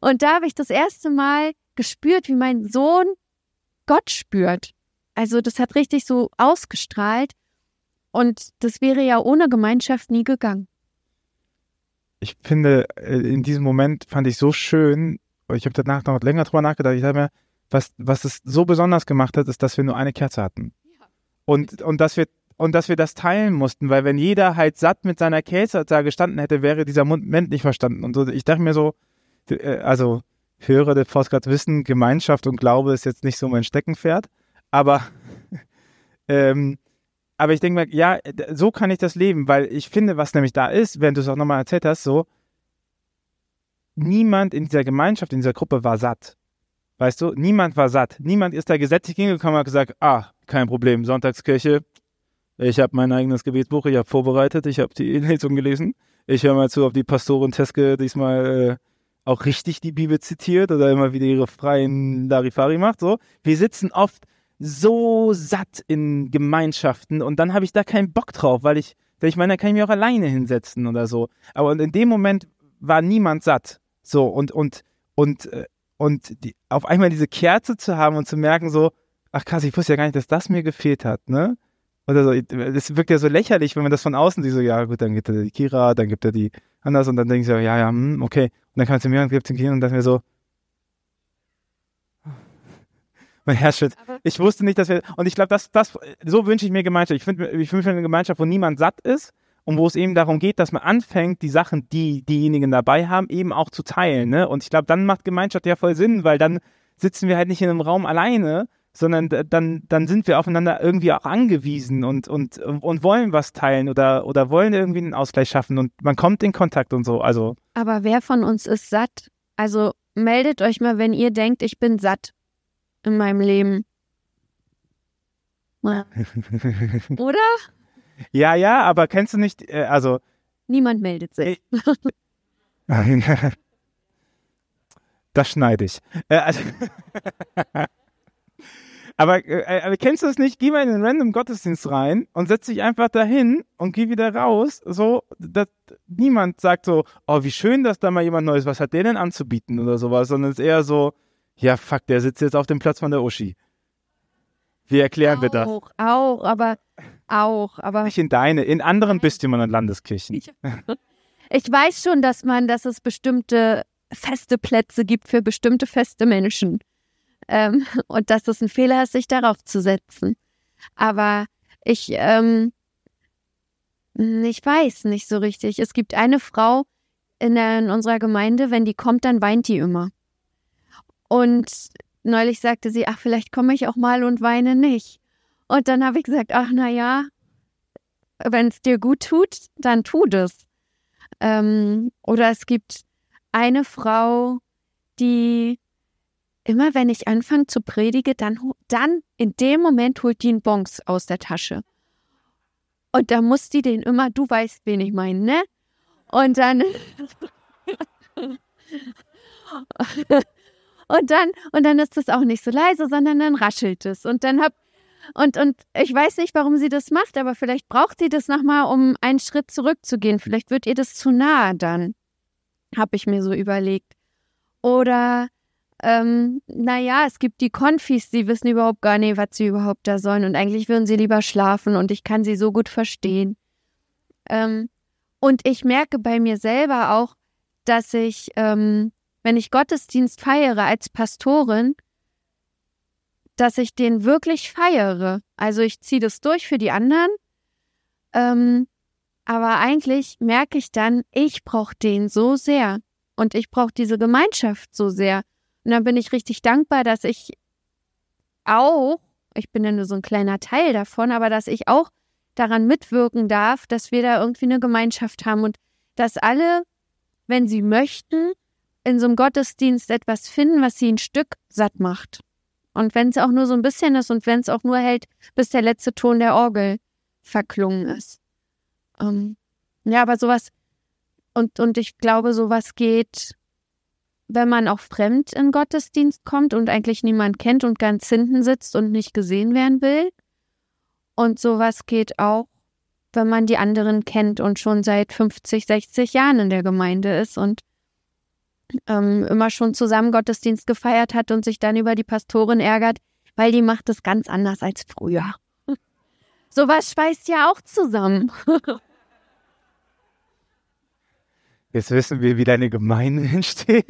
Und da habe ich das erste Mal gespürt, wie mein Sohn Gott spürt. Also das hat richtig so ausgestrahlt. Und das wäre ja ohne Gemeinschaft nie gegangen ich finde, äh, in diesem Moment fand ich so schön, ich habe danach noch länger drüber nachgedacht, ich habe mir, was, was es so besonders gemacht hat, ist, dass wir nur eine Kerze hatten. Und, und dass wir und dass wir das teilen mussten, weil wenn jeder halt satt mit seiner Kerze da gestanden hätte, wäre dieser Moment nicht verstanden. Und so, ich dachte mir so, äh, also höre der Postcard wissen, Gemeinschaft und Glaube ist jetzt nicht so mein Steckenpferd, aber ähm, aber ich denke mir, ja, so kann ich das leben, weil ich finde, was nämlich da ist, wenn du es auch nochmal erzählt hast, so, niemand in dieser Gemeinschaft, in dieser Gruppe war satt. Weißt du, niemand war satt. Niemand ist da gesetzlich hingekommen und hat gesagt, ah, kein Problem, Sonntagskirche, ich habe mein eigenes Gebetsbuch, ich habe vorbereitet, ich habe die Lesung gelesen. Ich höre mal zu, ob die Pastorin Teske diesmal auch richtig die Bibel zitiert oder immer wieder ihre freien Larifari macht. So, wir sitzen oft so satt in Gemeinschaften und dann habe ich da keinen Bock drauf, weil ich, ich meine, da kann ich mich auch alleine hinsetzen oder so. Aber in dem Moment war niemand satt. So und und und äh, und die, auf einmal diese Kerze zu haben und zu merken so, ach krass, ich wusste ja gar nicht, dass das mir gefehlt hat, ne? Oder so, das wirkt ja so lächerlich, wenn man das von außen sieht, so, ja gut, dann gibt er die Kira, dann gibt er die anders und dann denke ich so, ja, ja, hm, okay. Und dann kam zu mir und gibt den Kira und dachte mir so, mein Herz schützt. Ich wusste nicht, dass wir, und ich glaube, das, das, so wünsche ich mir Gemeinschaft. Ich finde, ich wünsche mir eine Gemeinschaft, wo niemand satt ist und wo es eben darum geht, dass man anfängt, die Sachen, die diejenigen dabei haben, eben auch zu teilen, ne? Und ich glaube, dann macht Gemeinschaft ja voll Sinn, weil dann sitzen wir halt nicht in einem Raum alleine, sondern dann, dann sind wir aufeinander irgendwie auch angewiesen und, und, und wollen was teilen oder, oder wollen irgendwie einen Ausgleich schaffen und man kommt in Kontakt und so. Also. Aber wer von uns ist satt? Also meldet euch mal, wenn ihr denkt, ich bin satt in meinem Leben. Oder? Ja, ja, aber kennst du nicht, äh, also. Niemand meldet sich. das schneide ich. Äh, also Aber, äh, aber kennst du das nicht? Geh mal in den random Gottesdienst rein und setz dich einfach dahin und geh wieder raus. So, dass niemand sagt so, oh, wie schön, dass da mal jemand Neues, was hat der denn anzubieten oder sowas, sondern es ist eher so, ja, fuck, der sitzt jetzt auf dem Platz von der Uschi. Wie erklären auch, wir das? Auch, auch, aber auch, aber. Nicht in deine, in anderen Bistümern und Landeskirchen. Ich, ich weiß schon, dass man, dass es bestimmte feste Plätze gibt für bestimmte feste Menschen. Ähm, und dass es ein Fehler ist, sich darauf zu setzen. Aber ich, ähm, ich weiß nicht so richtig. Es gibt eine Frau in, der, in unserer Gemeinde, wenn die kommt, dann weint die immer. Und neulich sagte sie, ach, vielleicht komme ich auch mal und weine nicht. Und dann habe ich gesagt, ach, na ja, wenn es dir gut tut, dann tut es. Ähm, oder es gibt eine Frau, die immer wenn ich anfange zu predigen, dann, dann in dem Moment holt die einen Bonks aus der Tasche. Und da muss die den immer, du weißt, wen ich meine, ne? Und dann. und dann, und dann ist es auch nicht so leise, sondern dann raschelt es. Und dann hab, und, und ich weiß nicht, warum sie das macht, aber vielleicht braucht sie das nochmal, um einen Schritt zurückzugehen. Vielleicht wird ihr das zu nahe dann. Habe ich mir so überlegt. Oder ähm, naja, es gibt die Konfis, die wissen überhaupt gar nicht, was sie überhaupt da sollen. Und eigentlich würden sie lieber schlafen und ich kann sie so gut verstehen. Ähm, und ich merke bei mir selber auch, dass ich, ähm, wenn ich Gottesdienst feiere als Pastorin, dass ich den wirklich feiere. Also ich ziehe das durch für die anderen. Ähm, aber eigentlich merke ich dann, ich brauche den so sehr. Und ich brauche diese Gemeinschaft so sehr. Und dann bin ich richtig dankbar, dass ich auch, ich bin ja nur so ein kleiner Teil davon, aber dass ich auch daran mitwirken darf, dass wir da irgendwie eine Gemeinschaft haben und dass alle, wenn sie möchten, in so einem Gottesdienst etwas finden, was sie ein Stück satt macht. Und wenn es auch nur so ein bisschen ist und wenn es auch nur hält, bis der letzte Ton der Orgel verklungen ist. Ähm, ja, aber sowas, und, und ich glaube, sowas geht wenn man auch fremd in Gottesdienst kommt und eigentlich niemand kennt und ganz hinten sitzt und nicht gesehen werden will. Und sowas geht auch, wenn man die anderen kennt und schon seit 50, 60 Jahren in der Gemeinde ist und ähm, immer schon zusammen Gottesdienst gefeiert hat und sich dann über die Pastorin ärgert, weil die macht es ganz anders als früher. Sowas schweißt ja auch zusammen. Jetzt wissen wir, wie deine Gemeinde entsteht.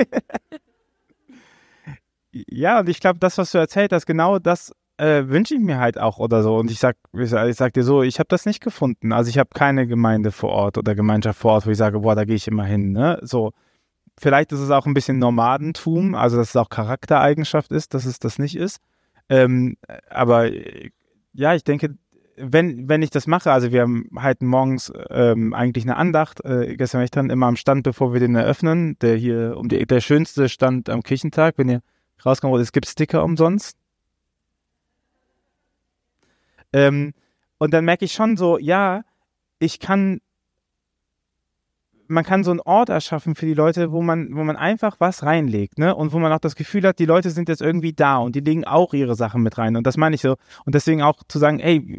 ja, und ich glaube, das, was du erzählt hast, genau das äh, wünsche ich mir halt auch oder so. Und ich sag, ich sag dir so, ich habe das nicht gefunden. Also ich habe keine Gemeinde vor Ort oder Gemeinschaft vor Ort, wo ich sage, boah, da gehe ich immer hin. Ne? So, vielleicht ist es auch ein bisschen Nomadentum, also dass es auch Charaktereigenschaft ist, dass es das nicht ist. Ähm, aber ja, ich denke, wenn, wenn ich das mache, also wir halten morgens ähm, eigentlich eine Andacht, äh, gestern ich dran, immer am Stand, bevor wir den eröffnen, der hier um die, der schönste Stand am Kirchentag, wenn ihr rauskommt, wollt, es gibt Sticker umsonst. Ähm, und dann merke ich schon so, ja, ich kann, man kann so einen Ort erschaffen für die Leute, wo man, wo man einfach was reinlegt, ne? Und wo man auch das Gefühl hat, die Leute sind jetzt irgendwie da und die legen auch ihre Sachen mit rein. Und das meine ich so. Und deswegen auch zu sagen, ey,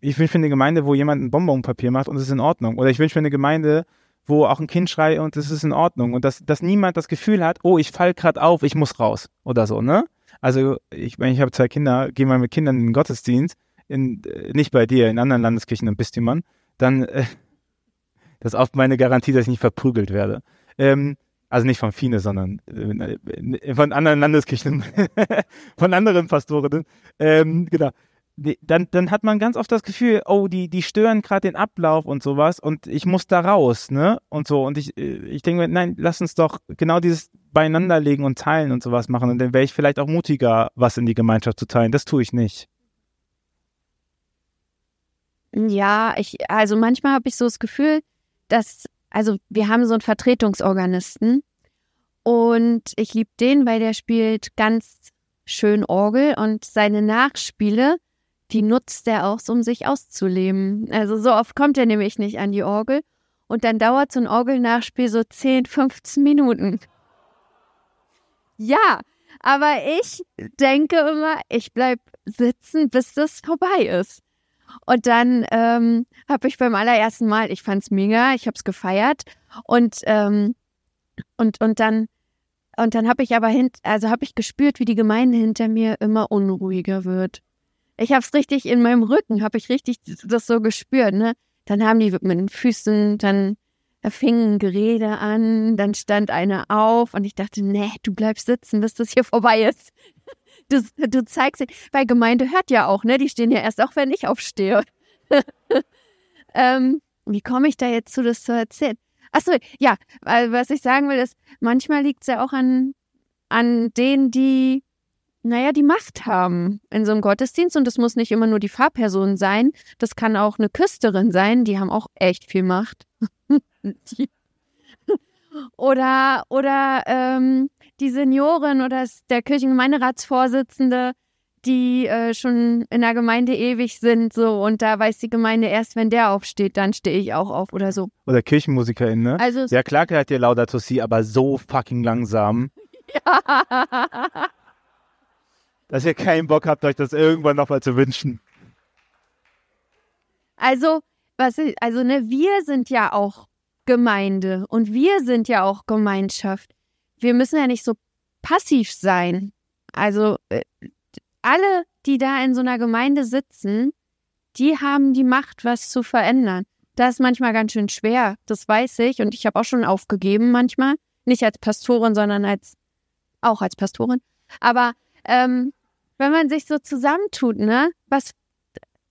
ich, wünsche mir eine Gemeinde, wo jemand ein Bonbonpapier macht und es ist in Ordnung. Oder ich wünsche mir eine Gemeinde, wo auch ein Kind schreit und es ist in Ordnung. Und dass, dass niemand das Gefühl hat, oh, ich fall gerade auf, ich muss raus. Oder so, ne? Also, ich meine, ich habe zwei Kinder, gehe mal mit Kindern in den Gottesdienst, in, äh, nicht bei dir, in anderen Landeskirchen und Bistümern, dann äh, das ist oft meine Garantie, dass ich nicht verprügelt werde. Ähm, also nicht von Fine, sondern äh, von anderen Landeskirchen, von anderen Pastorinnen. Ähm, genau. Dann, dann hat man ganz oft das Gefühl, oh, die, die stören gerade den Ablauf und sowas und ich muss da raus, ne? Und so. Und ich, ich denke mir, nein, lass uns doch genau dieses Beieinanderlegen und Teilen und sowas machen. Und dann wäre ich vielleicht auch mutiger, was in die Gemeinschaft zu teilen. Das tue ich nicht. Ja, ich, also manchmal habe ich so das Gefühl, dass, also wir haben so einen Vertretungsorganisten und ich liebe den, weil der spielt ganz schön Orgel und seine Nachspiele, die nutzt er auch, um sich auszuleben. Also so oft kommt er nämlich nicht an die Orgel und dann dauert so ein Orgelnachspiel so 10, 15 Minuten. Ja, aber ich denke immer, ich bleib sitzen, bis das vorbei ist. Und dann ähm, habe ich beim allerersten Mal, ich fand's mega, ich habe es gefeiert und ähm, und und dann und dann habe ich aber hin, also habe ich gespürt, wie die Gemeinde hinter mir immer unruhiger wird. Ich habe es richtig in meinem Rücken, habe ich richtig das so gespürt, ne? Dann haben die mit den Füßen, dann fingen Gerede an, dann stand einer auf und ich dachte, nee, du bleibst sitzen, bis das hier vorbei ist du, du zeigst, weil Gemeinde hört ja auch, ne? Die stehen ja erst auch, wenn ich aufstehe. ähm, wie komme ich da jetzt zu, das zu erzählen? Achso, ja, was ich sagen will, ist, manchmal liegt es ja auch an, an denen, die, naja, die Macht haben in so einem Gottesdienst. Und das muss nicht immer nur die Fahrperson sein. Das kann auch eine Küsterin sein, die haben auch echt viel Macht. oder, oder ähm, die Seniorin oder der Kirchengemeinderatsvorsitzende, die äh, schon in der Gemeinde ewig sind, so und da weiß die Gemeinde erst, wenn der aufsteht, dann stehe ich auch auf oder so. Oder Kirchenmusikerin, ne? Also ja klar hat ihr Laudato Si, aber so fucking langsam. Ja. Dass ihr keinen Bock habt, euch das irgendwann nochmal zu wünschen. Also, was ich, also ne, wir sind ja auch Gemeinde und wir sind ja auch Gemeinschaft wir müssen ja nicht so passiv sein. Also äh, alle, die da in so einer Gemeinde sitzen, die haben die Macht, was zu verändern. Das ist manchmal ganz schön schwer, das weiß ich. Und ich habe auch schon aufgegeben manchmal. Nicht als Pastorin, sondern als auch als Pastorin. Aber ähm, wenn man sich so zusammentut, ne, was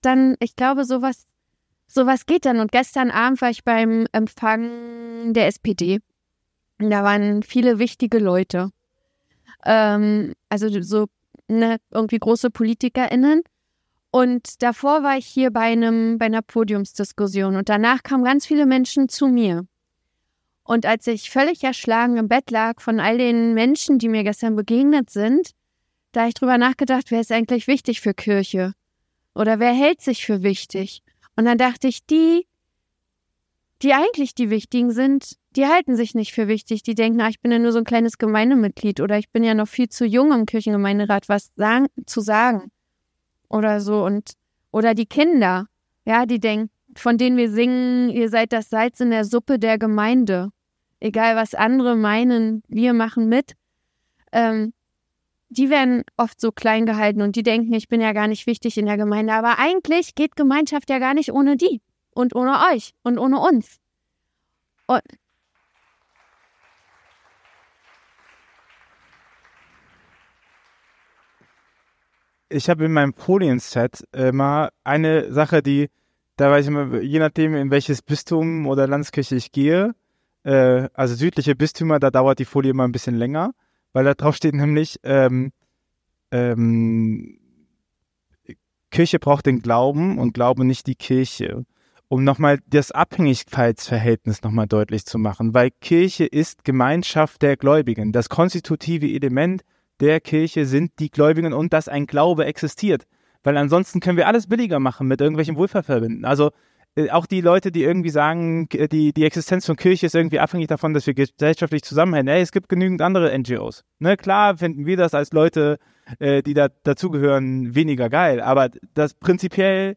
dann, ich glaube, sowas, sowas geht dann. Und gestern Abend war ich beim Empfang der SPD. Da waren viele wichtige Leute. Ähm, also so ne, irgendwie große PolitikerInnen. Und davor war ich hier bei einem, bei einer Podiumsdiskussion und danach kamen ganz viele Menschen zu mir. Und als ich völlig erschlagen im Bett lag von all den Menschen, die mir gestern begegnet sind, da habe ich drüber nachgedacht, wer ist eigentlich wichtig für Kirche? Oder wer hält sich für wichtig? Und dann dachte ich, die, die eigentlich die Wichtigen sind, die halten sich nicht für wichtig. Die denken, ah, ich bin ja nur so ein kleines Gemeindemitglied oder ich bin ja noch viel zu jung im Kirchengemeinderat, was sagen, zu sagen. Oder so. Und, oder die Kinder, ja, die denken, von denen wir singen, ihr seid das Salz in der Suppe der Gemeinde. Egal, was andere meinen, wir machen mit. Ähm, die werden oft so klein gehalten und die denken, ich bin ja gar nicht wichtig in der Gemeinde. Aber eigentlich geht Gemeinschaft ja gar nicht ohne die und ohne euch und ohne uns. Und ich habe in meinem Folienset immer eine Sache, die, da weiß ich immer, je nachdem, in welches Bistum oder Landeskirche ich gehe, äh, also südliche Bistümer, da dauert die Folie immer ein bisschen länger, weil da drauf steht nämlich, ähm, ähm, Kirche braucht den Glauben und Glaube nicht die Kirche. Um nochmal das Abhängigkeitsverhältnis nochmal deutlich zu machen, weil Kirche ist Gemeinschaft der Gläubigen. Das konstitutive Element der Kirche sind die Gläubigen und dass ein Glaube existiert. Weil ansonsten können wir alles billiger machen mit irgendwelchen Wohlfahrtverbänden. Also äh, auch die Leute, die irgendwie sagen, die, die Existenz von Kirche ist irgendwie abhängig davon, dass wir gesellschaftlich zusammenhängen. Ey, es gibt genügend andere NGOs. Ne, klar finden wir das als Leute, äh, die da dazugehören, weniger geil. Aber das prinzipiell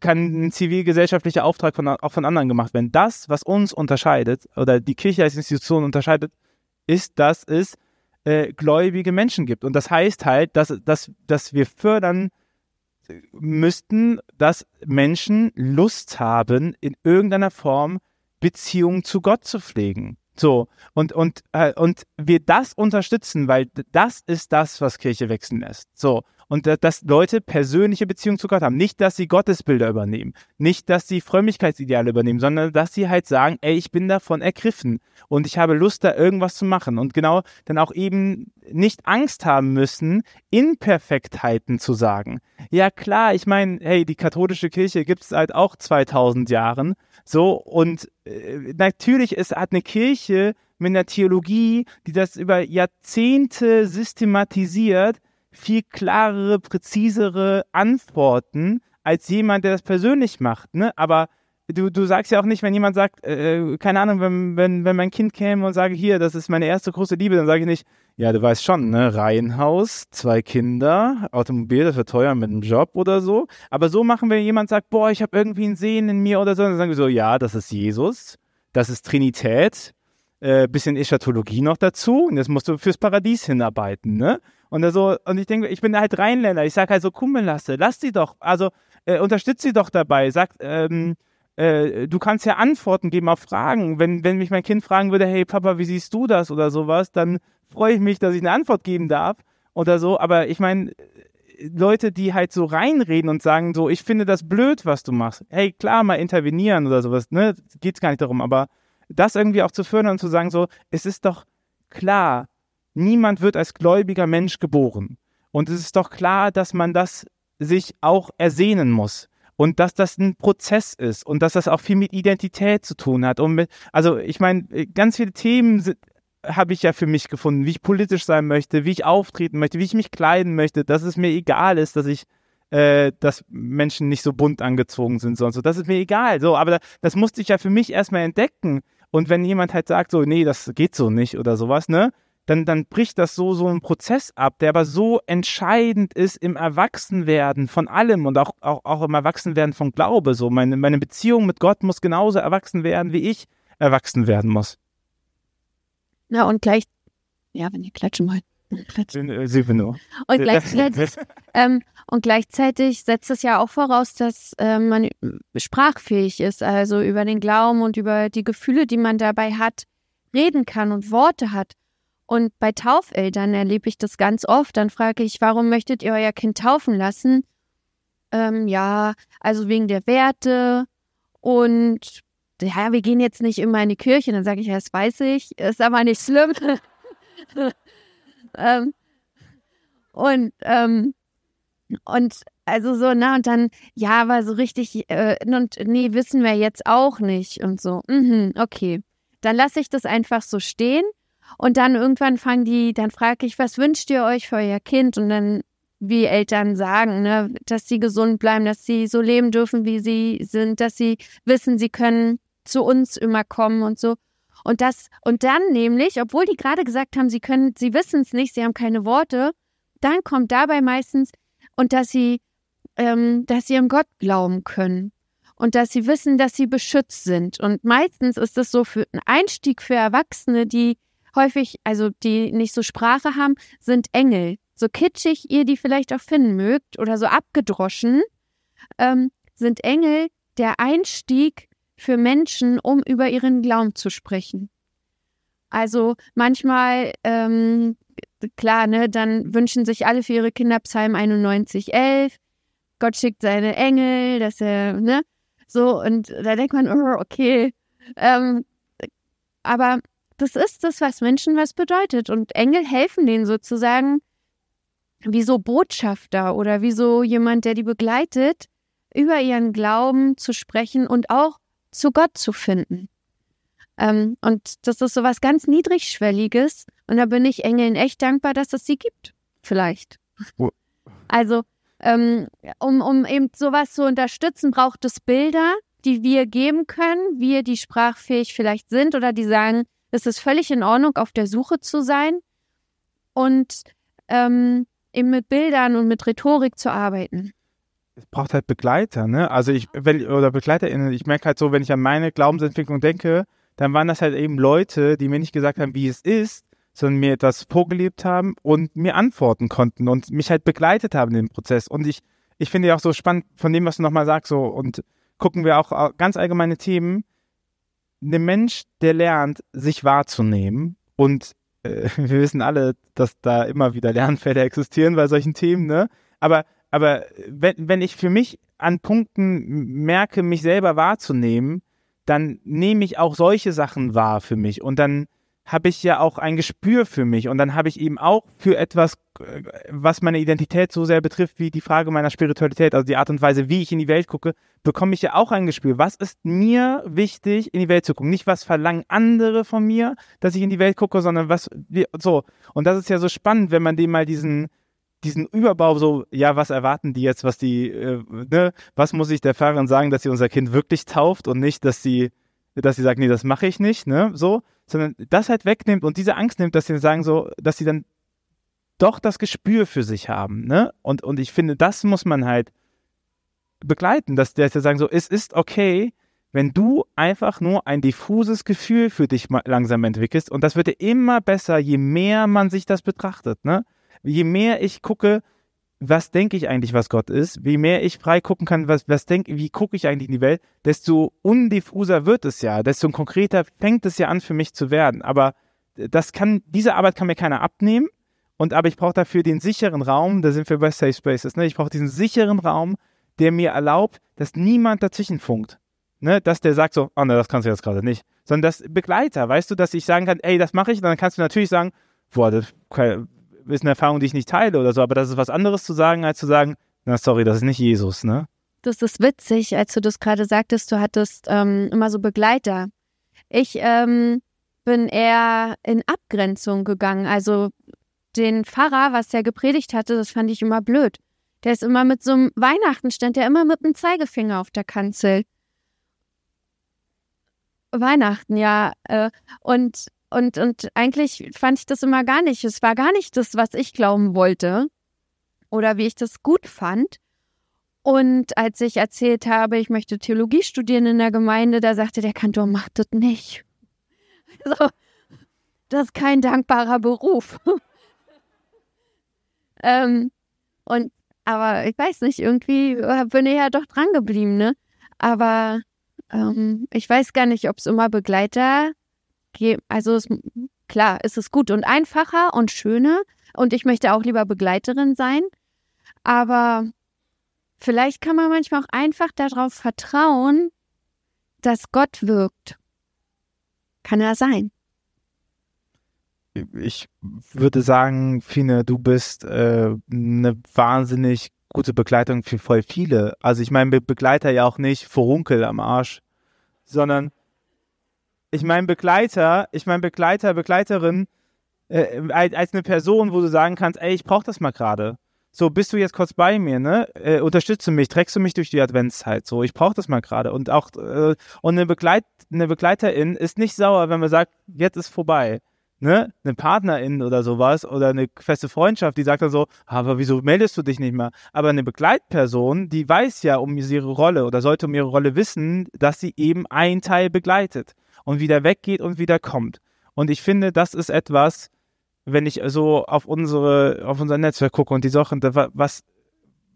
kann ein zivilgesellschaftlicher Auftrag von, auch von anderen gemacht werden. Das, was uns unterscheidet oder die Kirche als Institution unterscheidet, ist, dass es äh, gläubige Menschen gibt. Und das heißt halt, dass, dass, dass wir fördern müssten, dass Menschen Lust haben, in irgendeiner Form Beziehungen zu Gott zu pflegen. So, und, und, äh, und wir das unterstützen, weil das ist das, was Kirche wechseln lässt. So, und dass Leute persönliche Beziehungen zu Gott haben. Nicht, dass sie Gottesbilder übernehmen, nicht, dass sie Frömmigkeitsideale übernehmen, sondern dass sie halt sagen, ey, ich bin davon ergriffen und ich habe Lust, da irgendwas zu machen. Und genau dann auch eben nicht Angst haben müssen, Imperfektheiten zu sagen. Ja klar, ich meine, hey, die katholische Kirche gibt es seit auch 2000 Jahren. So, und äh, natürlich ist, hat eine Kirche mit einer Theologie, die das über Jahrzehnte systematisiert, viel klarere, präzisere Antworten als jemand, der das persönlich macht. Ne? Aber du, du sagst ja auch nicht, wenn jemand sagt, äh, keine Ahnung, wenn, wenn, wenn mein Kind käme und sage, hier, das ist meine erste große Liebe, dann sage ich nicht, ja, du weißt schon, ne, Reihenhaus, zwei Kinder, Automobil, das wird teuer mit einem Job oder so. Aber so machen wir, jemand sagt, boah, ich habe irgendwie ein Sehen in mir oder so, dann sagen wir so, ja, das ist Jesus, das ist Trinität, äh, bisschen Eschatologie noch dazu und jetzt musst du fürs Paradies hinarbeiten, ne? Und, so, und ich denke, ich bin halt Rheinländer. Ich sage halt so, Kummelasse, lass sie doch, also äh, unterstütz sie doch dabei. Sag, ähm, äh, du kannst ja Antworten geben auf Fragen. Wenn, wenn mich mein Kind fragen würde, hey Papa, wie siehst du das oder sowas, dann freue ich mich, dass ich eine Antwort geben darf oder so. Aber ich meine, Leute, die halt so reinreden und sagen so, ich finde das blöd, was du machst. Hey, klar, mal intervenieren oder sowas, ne? Geht's gar nicht darum, aber das irgendwie auch zu fördern und zu sagen so, es ist doch klar, niemand wird als gläubiger Mensch geboren. Und es ist doch klar, dass man das sich auch ersehnen muss. Und dass das ein Prozess ist und dass das auch viel mit Identität zu tun hat. Und mit, also ich meine, ganz viele Themen habe ich ja für mich gefunden, wie ich politisch sein möchte, wie ich auftreten möchte, wie ich mich kleiden möchte, dass es mir egal ist, dass ich äh, dass Menschen nicht so bunt angezogen sind, sonst so. Das ist mir egal. So, aber das musste ich ja für mich erstmal entdecken. Und wenn jemand halt sagt, so, nee, das geht so nicht oder sowas, ne, dann, dann bricht das so, so einen Prozess ab, der aber so entscheidend ist im Erwachsenwerden von allem und auch, auch, auch im Erwachsenwerden von Glaube. So, meine, meine Beziehung mit Gott muss genauso erwachsen werden, wie ich erwachsen werden muss. Na, und gleich, ja, wenn ihr klatschen wollt. Klatschen. Sie nur. Und gleichzeitig, ähm, und gleichzeitig setzt es ja auch voraus, dass äh, man sprachfähig ist, also über den Glauben und über die Gefühle, die man dabei hat, reden kann und Worte hat. Und bei Taufeltern erlebe ich das ganz oft. Dann frage ich, warum möchtet ihr euer Kind taufen lassen? Ähm, ja, also wegen der Werte und ja, wir gehen jetzt nicht immer in die Kirche. Dann sage ich, ja, das weiß ich, ist aber nicht schlimm. ähm, und ähm, und also so, na, und dann, ja, aber so richtig, äh, und nee, wissen wir jetzt auch nicht und so. Mhm, okay. Dann lasse ich das einfach so stehen und dann irgendwann fangen die, dann frage ich, was wünscht ihr euch für euer Kind? Und dann, wie Eltern sagen, ne, dass sie gesund bleiben, dass sie so leben dürfen, wie sie sind, dass sie wissen, sie können zu uns immer kommen und so. Und das, und dann nämlich, obwohl die gerade gesagt haben, sie können, sie wissen es nicht, sie haben keine Worte, dann kommt dabei meistens, und dass sie, ähm, dass sie an Gott glauben können und dass sie wissen, dass sie beschützt sind. Und meistens ist das so für einen Einstieg für Erwachsene, die häufig, also die nicht so Sprache haben, sind Engel. So kitschig ihr die vielleicht auch finden mögt oder so abgedroschen, ähm, sind Engel der Einstieg für Menschen, um über ihren Glauben zu sprechen. Also manchmal ähm, klar, ne, dann wünschen sich alle für ihre Kinder Psalm 91, 11. Gott schickt seine Engel, dass er, ne, so, und da denkt man, oh, okay. Ähm, aber das ist das, was Menschen was bedeutet. Und Engel helfen denen sozusagen wie so Botschafter oder wie so jemand, der die begleitet, über ihren Glauben zu sprechen und auch zu Gott zu finden. Ähm, und das ist so was ganz Niedrigschwelliges. Und da bin ich Engeln echt dankbar, dass es sie gibt. Vielleicht. Also, ähm, um, um eben sowas zu unterstützen, braucht es Bilder. die wir geben können, wir, die sprachfähig vielleicht sind oder die sagen, es ist völlig in Ordnung, auf der Suche zu sein und ähm, eben mit Bildern und mit Rhetorik zu arbeiten. Es braucht halt Begleiter, ne? Also ich, wenn, oder BegleiterInnen, ich merke halt so, wenn ich an meine Glaubensentwicklung denke, dann waren das halt eben Leute, die mir nicht gesagt haben, wie es ist, sondern mir etwas vorgelebt haben und mir antworten konnten und mich halt begleitet haben in dem Prozess. Und ich, ich finde ja auch so spannend von dem, was du nochmal sagst, so und gucken wir auch ganz allgemeine Themen. Ein Mensch, der lernt, sich wahrzunehmen und äh, wir wissen alle, dass da immer wieder Lernfelder existieren bei solchen Themen, ne? Aber, aber wenn, wenn ich für mich an Punkten merke, mich selber wahrzunehmen, dann nehme ich auch solche Sachen wahr für mich und dann habe ich ja auch ein Gespür für mich und dann habe ich eben auch für etwas, äh, was meine Identität so sehr betrifft, wie die Frage meiner Spiritualität, also die Art und Weise, wie ich in die Welt gucke, bekomme ich ja auch ein Gespür. Was ist mir wichtig, in die Welt zu gucken? Nicht, was verlangen andere von mir, dass ich in die Welt gucke, sondern was, so. Und das ist ja so spannend, wenn man dem mal diesen, diesen Überbau so, ja, was erwarten die jetzt, was die, äh, ne, was muss ich der Pfarrerin sagen, dass sie unser Kind wirklich tauft und nicht, dass sie, dass sie sagt, nee, das mache ich nicht, ne, so, sondern das halt wegnimmt und diese Angst nimmt, dass sie sagen so, dass sie dann doch das Gespür für sich haben, ne? Und, und ich finde, das muss man halt begleiten, dass der sagen so, es ist okay, wenn du einfach nur ein diffuses Gefühl für dich langsam entwickelst und das wird dir immer besser, je mehr man sich das betrachtet, ne? Je mehr ich gucke, was denke ich eigentlich, was Gott ist, wie mehr ich frei gucken kann, was, was denke, wie gucke ich eigentlich in die Welt, desto undiffuser wird es ja, desto konkreter fängt es ja an für mich zu werden. Aber das kann, diese Arbeit kann mir keiner abnehmen. Und aber ich brauche dafür den sicheren Raum, da sind wir bei Safe Spaces, ne? Ich brauche diesen sicheren Raum, der mir erlaubt, dass niemand dazwischen funkt. Ne? Dass der sagt so, oh ne, das kannst du jetzt gerade nicht. Sondern das Begleiter, weißt du, dass ich sagen kann, ey, das mache ich, und dann kannst du natürlich sagen, boah, das ist eine Erfahrung, die ich nicht teile oder so, aber das ist was anderes zu sagen, als zu sagen, na sorry, das ist nicht Jesus, ne? Das ist witzig, als du das gerade sagtest, du hattest ähm, immer so Begleiter. Ich ähm, bin eher in Abgrenzung gegangen. Also den Pfarrer, was der gepredigt hatte, das fand ich immer blöd. Der ist immer mit so einem Weihnachten stand der immer mit dem Zeigefinger auf der Kanzel. Weihnachten, ja. Äh, und und, und eigentlich fand ich das immer gar nicht. Es war gar nicht das, was ich glauben wollte oder wie ich das gut fand. Und als ich erzählt habe, ich möchte Theologie studieren in der Gemeinde, da sagte der Kantor, mach das nicht. Also, das ist kein dankbarer Beruf. ähm, und, aber ich weiß nicht, irgendwie bin ich ja doch dran geblieben, ne? Aber ähm, ich weiß gar nicht, ob es immer Begleiter also es, klar, ist gut und einfacher und schöner und ich möchte auch lieber Begleiterin sein, aber vielleicht kann man manchmal auch einfach darauf vertrauen, dass Gott wirkt. Kann er sein. Ich würde sagen, Fine, du bist äh, eine wahnsinnig gute Begleitung für voll viele. Also ich meine, Begleiter ja auch nicht Furunkel am Arsch, sondern ich meine Begleiter, ich meine Begleiter, Begleiterin, äh, als eine Person, wo du sagen kannst, ey, ich brauche das mal gerade. So, bist du jetzt kurz bei mir, ne? Äh, unterstütze mich, trägst du mich durch die Adventszeit. So, ich brauche das mal gerade. Und auch, äh, und eine, Begleit, eine Begleiterin ist nicht sauer, wenn man sagt, jetzt ist vorbei. Ne? Eine Partnerin oder sowas oder eine feste Freundschaft, die sagt dann so, aber wieso meldest du dich nicht mehr? Aber eine Begleitperson, die weiß ja um ihre Rolle oder sollte um ihre Rolle wissen, dass sie eben ein Teil begleitet und wieder weggeht und wieder kommt. Und ich finde, das ist etwas, wenn ich so auf unsere, auf unser Netzwerk gucke und die Sachen, was,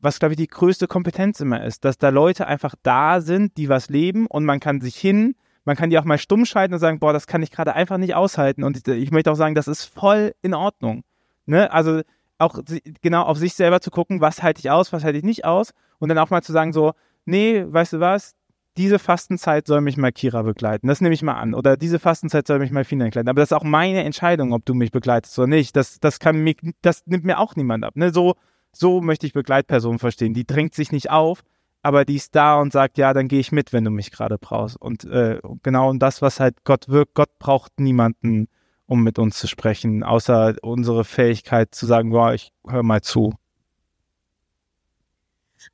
was glaube ich die größte Kompetenz immer ist, dass da Leute einfach da sind, die was leben und man kann sich hin, man kann die auch mal stumm schalten und sagen, boah, das kann ich gerade einfach nicht aushalten. Und ich, ich möchte auch sagen, das ist voll in Ordnung. Ne? Also auch genau auf sich selber zu gucken, was halte ich aus, was halte ich nicht aus. Und dann auch mal zu sagen, so, nee, weißt du was, diese Fastenzeit soll mich mal Kira begleiten. Das nehme ich mal an. Oder diese Fastenzeit soll mich mal Fina begleiten. Aber das ist auch meine Entscheidung, ob du mich begleitest oder nicht. Das, das kann mich, das nimmt mir auch niemand ab. Ne? So, so möchte ich Begleitpersonen verstehen. Die drängt sich nicht auf, aber die ist da und sagt, ja, dann gehe ich mit, wenn du mich gerade brauchst. Und äh, genau das, was halt Gott wirkt, Gott braucht niemanden, um mit uns zu sprechen, außer unsere Fähigkeit zu sagen, boah, ich höre mal zu.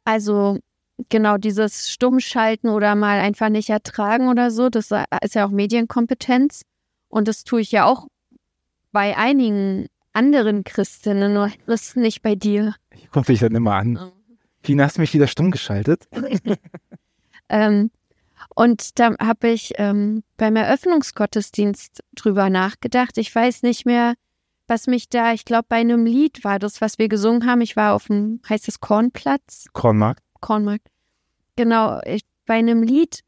Also genau dieses Stummschalten oder mal einfach nicht ertragen oder so, das ist ja auch Medienkompetenz. Und das tue ich ja auch bei einigen anderen Christinnen, nur das nicht bei dir. Ich gucke dich dann immer an. Wie hast du mich wieder stumm geschaltet? ähm, und da habe ich ähm, beim Eröffnungsgottesdienst drüber nachgedacht. Ich weiß nicht mehr, was mich da, ich glaube, bei einem Lied war das, was wir gesungen haben. Ich war auf dem, heißt es Kornplatz? Kornmarkt. Kornmarkt. Genau, ich, bei einem Lied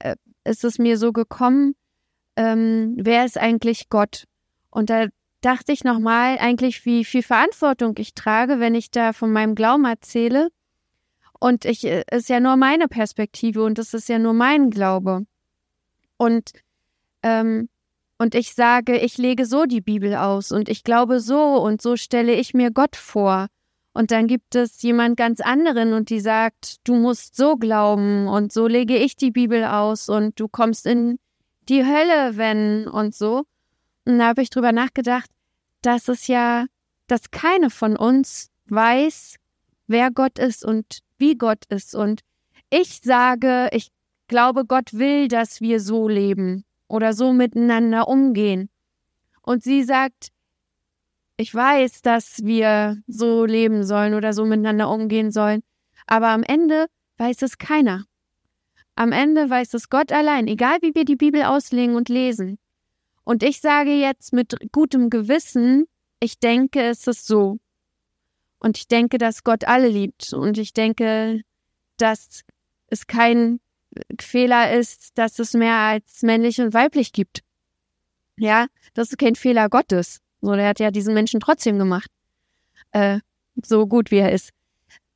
äh, ist es mir so gekommen, ähm, wer ist eigentlich Gott? Und da dachte ich nochmal eigentlich, wie viel Verantwortung ich trage, wenn ich da von meinem Glauben erzähle. Und ich äh, ist ja nur meine Perspektive und es ist ja nur mein Glaube. Und ähm, und ich sage, ich lege so die Bibel aus und ich glaube so und so stelle ich mir Gott vor. Und dann gibt es jemand ganz anderen und die sagt, du musst so glauben und so lege ich die Bibel aus und du kommst in die Hölle, wenn und so. Und da habe ich drüber nachgedacht, dass es ja, dass keine von uns weiß, wer Gott ist und wie Gott ist. Und ich sage, ich glaube, Gott will, dass wir so leben oder so miteinander umgehen. Und sie sagt, ich weiß, dass wir so leben sollen oder so miteinander umgehen sollen, aber am Ende weiß es keiner. Am Ende weiß es Gott allein, egal wie wir die Bibel auslegen und lesen. Und ich sage jetzt mit gutem Gewissen, ich denke, es ist so. Und ich denke, dass Gott alle liebt. Und ich denke, dass es kein Fehler ist, dass es mehr als männlich und weiblich gibt. Ja, das ist kein Fehler Gottes. So, der hat ja diesen Menschen trotzdem gemacht. Äh, so gut wie er ist.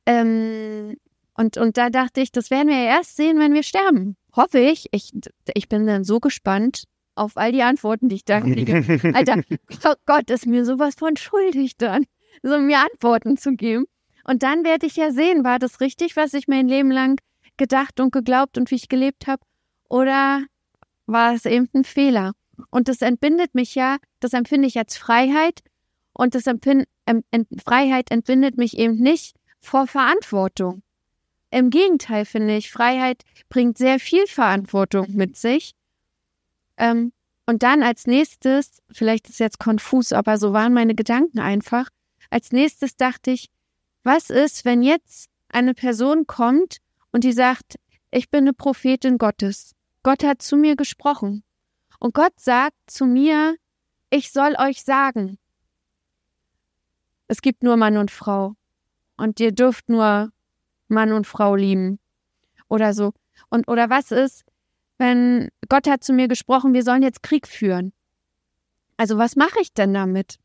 Ähm, und, und da dachte ich, das werden wir ja erst sehen, wenn wir sterben. Hoffe ich. Ich, ich bin dann so gespannt auf all die Antworten, die ich da kriege. Alter, oh Gott, ist mir sowas von schuldig dann, so mir Antworten zu geben. Und dann werde ich ja sehen, war das richtig, was ich mein Leben lang gedacht und geglaubt und wie ich gelebt habe? Oder war es eben ein Fehler? Und das entbindet mich ja, das empfinde ich als Freiheit und das Empfind, em, ent, Freiheit entbindet mich eben nicht vor Verantwortung. Im Gegenteil finde ich, Freiheit bringt sehr viel Verantwortung mit sich. Ähm, und dann als nächstes, vielleicht ist jetzt konfus, aber so waren meine Gedanken einfach. Als nächstes dachte ich, was ist, wenn jetzt eine Person kommt und die sagt, ich bin eine Prophetin Gottes. Gott hat zu mir gesprochen. Und Gott sagt zu mir, ich soll euch sagen, es gibt nur Mann und Frau. Und ihr dürft nur Mann und Frau lieben. Oder so. Und, oder was ist, wenn Gott hat zu mir gesprochen, wir sollen jetzt Krieg führen? Also was mache ich denn damit?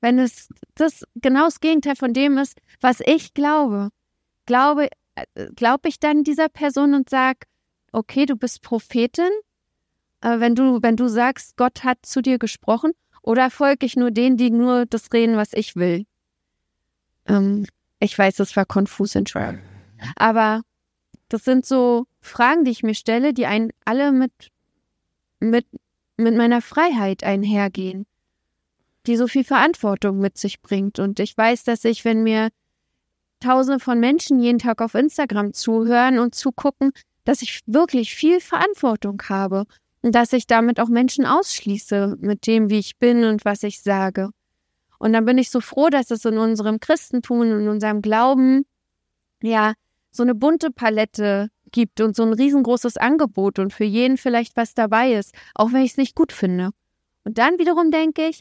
Wenn es das genau das Gegenteil von dem ist, was ich glaube. Glaube, äh, glaube ich dann dieser Person und sag, okay, du bist Prophetin, äh, wenn du, wenn du sagst, Gott hat zu dir gesprochen, oder folge ich nur denen, die nur das reden, was ich will? Ähm, ich weiß, das war konfus, Entschuldigung. Aber das sind so Fragen, die ich mir stelle, die einen alle mit, mit, mit meiner Freiheit einhergehen, die so viel Verantwortung mit sich bringt. Und ich weiß, dass ich, wenn mir Tausende von Menschen jeden Tag auf Instagram zuhören und zugucken, dass ich wirklich viel Verantwortung habe dass ich damit auch Menschen ausschließe mit dem, wie ich bin und was ich sage. Und dann bin ich so froh, dass es in unserem Christentum und in unserem Glauben ja so eine bunte Palette gibt und so ein riesengroßes Angebot und für jeden vielleicht was dabei ist, auch wenn ich es nicht gut finde. Und dann wiederum denke ich,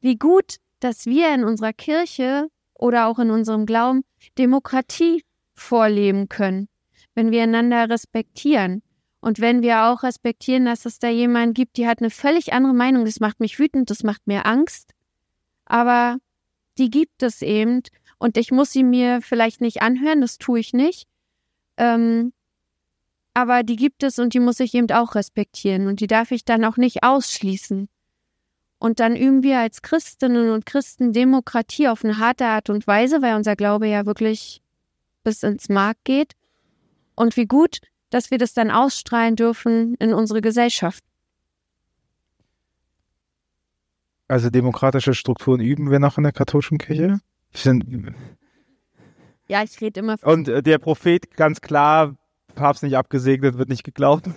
wie gut, dass wir in unserer Kirche oder auch in unserem Glauben Demokratie vorleben können, wenn wir einander respektieren. Und wenn wir auch respektieren, dass es da jemanden gibt, die hat eine völlig andere Meinung, das macht mich wütend, das macht mir Angst, aber die gibt es eben und ich muss sie mir vielleicht nicht anhören, das tue ich nicht. Ähm, aber die gibt es und die muss ich eben auch respektieren und die darf ich dann auch nicht ausschließen. Und dann üben wir als Christinnen und Christen Demokratie auf eine harte Art und Weise, weil unser Glaube ja wirklich bis ins Mark geht. Und wie gut, dass wir das dann ausstrahlen dürfen in unsere Gesellschaft. Also demokratische Strukturen üben wir noch in der katholischen Kirche? Sind, Ja, ich rede immer. Und äh, der Prophet, ganz klar, Papst nicht abgesegnet, wird nicht geglaubt.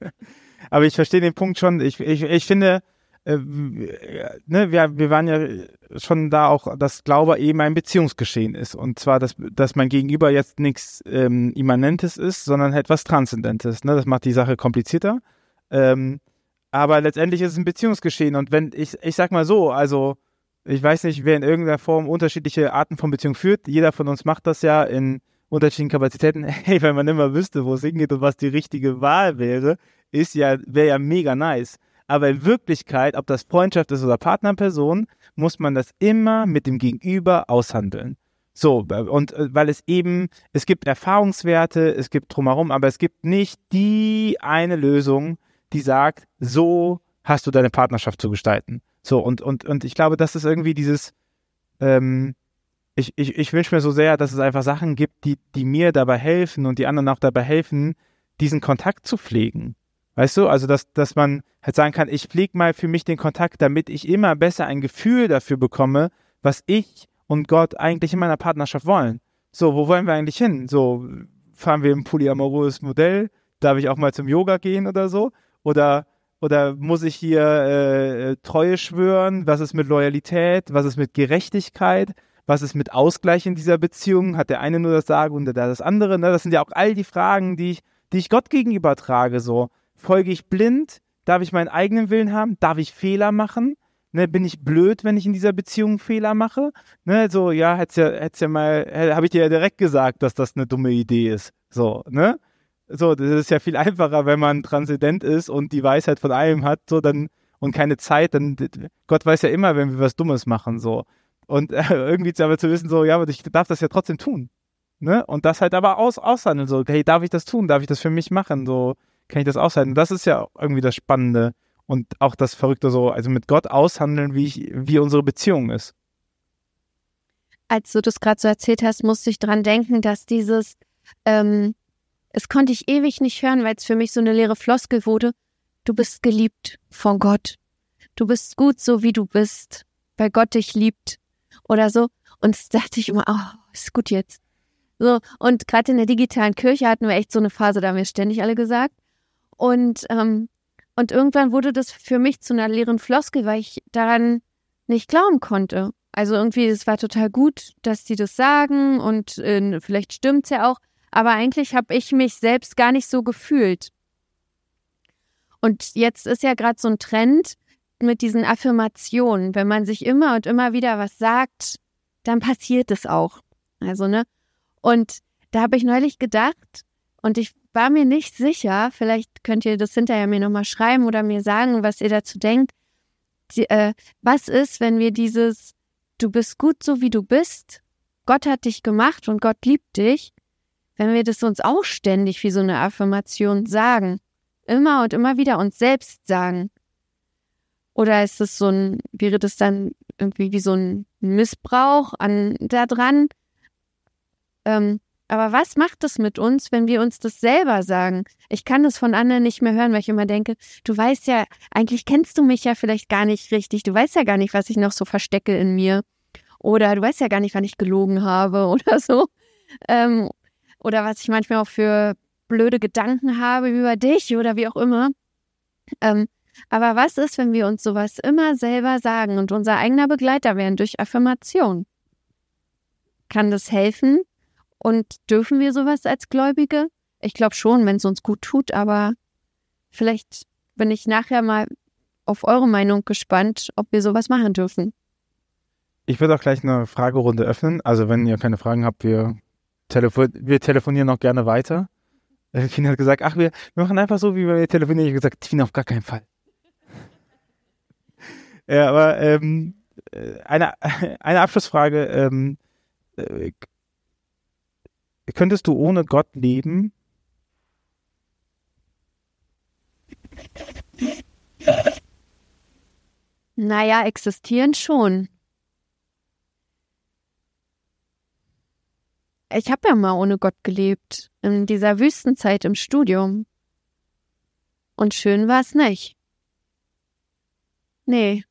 Aber ich verstehe den Punkt schon. Ich, ich, ich finde, äh, ne, wir, wir waren ja schon da auch, dass Glaube eben ein Beziehungsgeschehen ist. Und zwar, dass, dass mein Gegenüber jetzt nichts ähm, Immanentes ist, sondern etwas Transzendentes. Ne? Das macht die Sache komplizierter. Ähm, aber letztendlich ist es ein Beziehungsgeschehen. Und wenn, ich, ich sag mal so, also ich weiß nicht, wer in irgendeiner Form unterschiedliche Arten von Beziehung führt. Jeder von uns macht das ja in unterschiedlichen Kapazitäten. Hey, wenn man immer wüsste, wo es hingeht und was die richtige Wahl wäre, ist ja, wäre ja mega nice. Aber in Wirklichkeit, ob das Freundschaft ist oder Partnerperson, muss man das immer mit dem Gegenüber aushandeln. So, und äh, weil es eben, es gibt Erfahrungswerte, es gibt drumherum, aber es gibt nicht die eine Lösung, die sagt, so hast du deine Partnerschaft zu gestalten. So, und, und, und ich glaube, das ist irgendwie dieses, ähm, ich, ich, ich wünsche mir so sehr, dass es einfach Sachen gibt, die, die mir dabei helfen und die anderen auch dabei helfen, diesen Kontakt zu pflegen. Weißt du, also dass, dass man halt sagen kann, ich pflege mal für mich den Kontakt, damit ich immer besser ein Gefühl dafür bekomme, was ich und Gott eigentlich in meiner Partnerschaft wollen. So, wo wollen wir eigentlich hin? So, fahren wir ein polyamoröses Modell? Darf ich auch mal zum Yoga gehen oder so? Oder, oder muss ich hier äh, Treue schwören? Was ist mit Loyalität? Was ist mit Gerechtigkeit? Was ist mit Ausgleich in dieser Beziehung? Hat der eine nur das Sagen und der das andere? Ne? Das sind ja auch all die Fragen, die ich, die ich Gott gegenüber trage. So, Folge ich blind? Darf ich meinen eigenen Willen haben? Darf ich Fehler machen? Ne, bin ich blöd, wenn ich in dieser Beziehung Fehler mache? Ne, so, ja, hätt's ja, hätt's ja mal, habe ich dir ja direkt gesagt, dass das eine dumme Idee ist. So, ne? So, das ist ja viel einfacher, wenn man transzendent ist und die Weisheit von allem hat, so dann und keine Zeit, dann Gott weiß ja immer, wenn wir was Dummes machen, so. Und äh, irgendwie aber zu wissen, so, ja, aber ich darf das ja trotzdem tun. Ne? Und das halt aber aus, aushandeln, so, hey, darf ich das tun? Darf ich das für mich machen? So, kann ich das aushalten. Das ist ja irgendwie das Spannende und auch das Verrückte so, also mit Gott aushandeln, wie, ich, wie unsere Beziehung ist. Als du das gerade so erzählt hast, musste ich dran denken, dass dieses, ähm, es konnte ich ewig nicht hören, weil es für mich so eine leere Floskel wurde. Du bist geliebt von Gott. Du bist gut so, wie du bist, weil Gott dich liebt oder so. Und da dachte ich immer, oh, ist gut jetzt. So, und gerade in der digitalen Kirche hatten wir echt so eine Phase, da haben wir ständig alle gesagt, und, ähm, und irgendwann wurde das für mich zu einer leeren Floskel, weil ich daran nicht glauben konnte. Also irgendwie, es war total gut, dass die das sagen und äh, vielleicht stimmt's ja auch, aber eigentlich habe ich mich selbst gar nicht so gefühlt. Und jetzt ist ja gerade so ein Trend mit diesen Affirmationen. Wenn man sich immer und immer wieder was sagt, dann passiert es auch. Also, ne? Und da habe ich neulich gedacht, und ich war mir nicht sicher, vielleicht könnt ihr das hinterher mir nochmal schreiben oder mir sagen, was ihr dazu denkt. Die, äh, was ist, wenn wir dieses Du bist gut so wie du bist, Gott hat dich gemacht und Gott liebt dich, wenn wir das uns auch ständig wie so eine Affirmation sagen, immer und immer wieder uns selbst sagen. Oder ist es so ein, wäre das dann irgendwie wie so ein Missbrauch an da dran? Ähm, aber was macht es mit uns, wenn wir uns das selber sagen? Ich kann das von anderen nicht mehr hören, weil ich immer denke, du weißt ja, eigentlich kennst du mich ja vielleicht gar nicht richtig. Du weißt ja gar nicht, was ich noch so verstecke in mir. Oder du weißt ja gar nicht, wann ich gelogen habe oder so. Ähm, oder was ich manchmal auch für blöde Gedanken habe über dich oder wie auch immer. Ähm, aber was ist, wenn wir uns sowas immer selber sagen und unser eigener Begleiter werden durch Affirmation? Kann das helfen, und dürfen wir sowas als Gläubige? Ich glaube schon, wenn es uns gut tut, aber vielleicht bin ich nachher mal auf eure Meinung gespannt, ob wir sowas machen dürfen. Ich würde auch gleich eine Fragerunde öffnen. Also wenn ihr keine Fragen habt, wir, telefon wir telefonieren noch gerne weiter. Äh, Tina hat gesagt, ach, wir, wir machen einfach so, wie wir telefonieren. Ich habe gesagt, Tina, auf gar keinen Fall. ja, aber ähm, äh, eine, eine Abschlussfrage. Ähm, äh, Könntest du ohne Gott leben? Naja, existieren schon. Ich habe ja mal ohne Gott gelebt, in dieser Wüstenzeit im Studium. Und schön war es nicht. Nee.